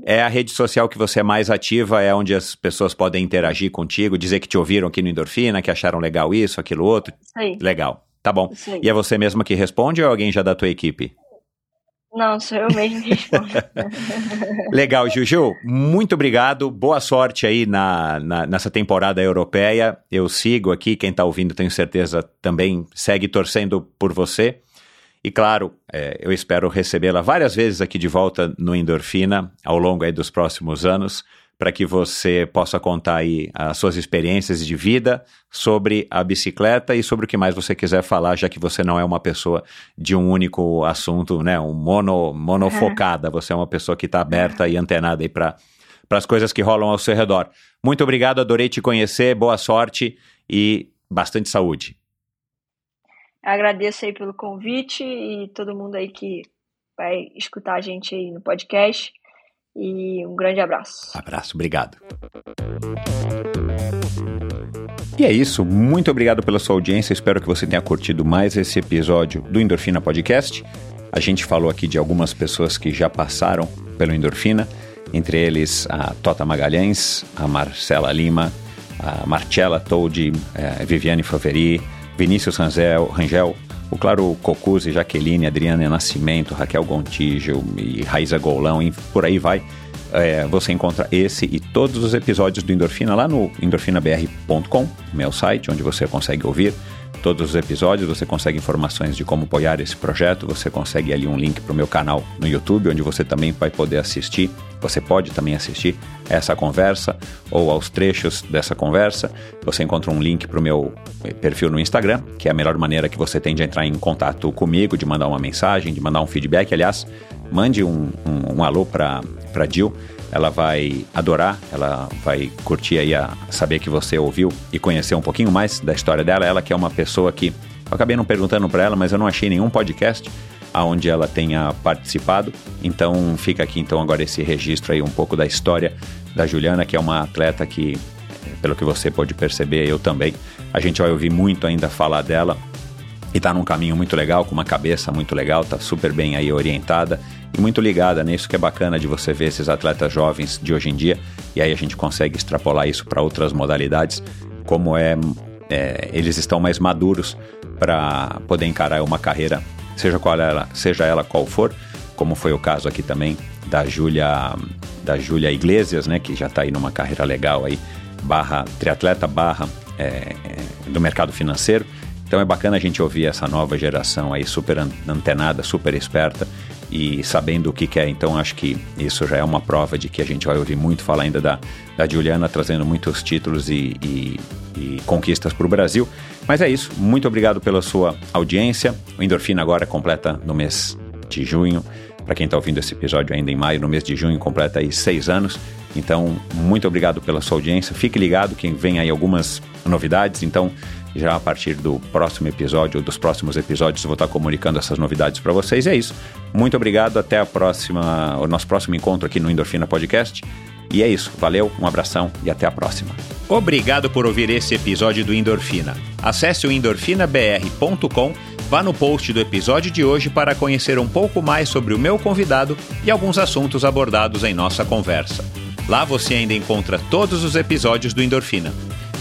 É a rede social que você é mais ativa, é onde as pessoas podem interagir contigo, dizer que te ouviram aqui no Endorfina, que acharam legal isso, aquilo outro. Isso aí. Legal. Tá bom. E é você mesma que responde ou é alguém já da tua equipe? Não, sou eu mesmo que respondo. Legal, Juju. Muito obrigado. Boa sorte aí na, na- nessa temporada europeia. Eu sigo aqui. Quem está ouvindo, tenho certeza, também segue torcendo por você. E claro, é, eu espero recebê-la várias vezes aqui de volta no Endorfina ao longo aí dos próximos anos, para que você possa contar aí as suas experiências de vida sobre a bicicleta e sobre o que mais você quiser falar, já que você não é uma pessoa de um único assunto, né, um mono, monofocada, você é uma pessoa que está aberta e antenada aí para as coisas que rolam ao seu redor. Muito obrigado, adorei te conhecer, boa sorte e bastante saúde. Agradeço aí pelo convite e todo mundo aí que vai escutar a gente aí no podcast. E um grande abraço. Abraço, obrigado. E é isso, muito obrigado pela sua audiência. Espero que você tenha curtido mais esse episódio do Endorfina Podcast. A gente falou aqui de algumas pessoas que já passaram pelo Endorfina, entre eles a Tota Magalhães, a Marcela Lima, a Marcella Toldi, eh, Viviane Faveri, Vinícius Rangel, Rangel o Claro Cocuzzi, Jaqueline, Adriana Nascimento, Raquel Gontijo e Raíza Golão, e por aí vai. É, você encontra esse e todos os episódios do Endorfina lá no endorfinabr.com, meu site, onde você consegue ouvir todos os episódios, você consegue informações de como apoiar esse projeto, você consegue ali um link para o meu canal no YouTube, onde você também vai poder assistir, você pode também assistir essa conversa ou aos trechos dessa conversa. Você encontra um link para o meu perfil no Instagram, que é a melhor maneira que você tem de entrar em contato comigo, de mandar uma mensagem, de mandar um feedback. Aliás, mande um, um, um alô para Jill, ela vai adorar, ela vai curtir aí a saber que você ouviu e conhecer um pouquinho mais da história dela. Ela que é uma pessoa que eu acabei não perguntando para ela, mas eu não achei nenhum podcast aonde ela tenha participado. Então fica aqui então agora esse registro aí um pouco da história da Juliana, que é uma atleta que, pelo que você pode perceber, eu também. A gente vai ouvir muito ainda falar dela e tá num caminho muito legal, com uma cabeça muito legal, tá super bem aí orientada e muito ligada nisso que é bacana de você ver esses atletas jovens de hoje em dia e aí a gente consegue extrapolar isso para outras modalidades, como é, é, eles estão mais maduros para poder encarar uma carreira, seja qual ela, seja ela qual for, como foi o caso aqui também da Júlia da Júlia Iglesias, né, que já está aí numa carreira legal aí, barra triatleta, barra é, é, do mercado financeiro. Então é bacana a gente ouvir essa nova geração aí super antenada, super esperta e sabendo o que quer. Então acho que isso já é uma prova de que a gente vai ouvir muito falar ainda da, da Juliana, trazendo muitos títulos e, e, e conquistas para o Brasil. Mas é isso. Muito obrigado pela sua audiência. O Endorfina agora completa no mês de junho. Para quem está ouvindo esse episódio ainda em maio, no mês de junho completa aí seis anos. Então, muito obrigado pela sua audiência. Fique ligado que vem aí algumas novidades. Então, já a partir do próximo episódio, ou dos próximos episódios, vou estar comunicando essas novidades para vocês. É isso. Muito obrigado. Até a próxima, o nosso próximo encontro aqui no Endorfina Podcast. E é isso. Valeu, um abração e até a próxima. Obrigado por ouvir esse episódio do Endorfina. Acesse o endorfinabr.com, vá no post do episódio de hoje para conhecer um pouco mais sobre o meu convidado e alguns assuntos abordados em nossa conversa. Lá você ainda encontra todos os episódios do Endorfina.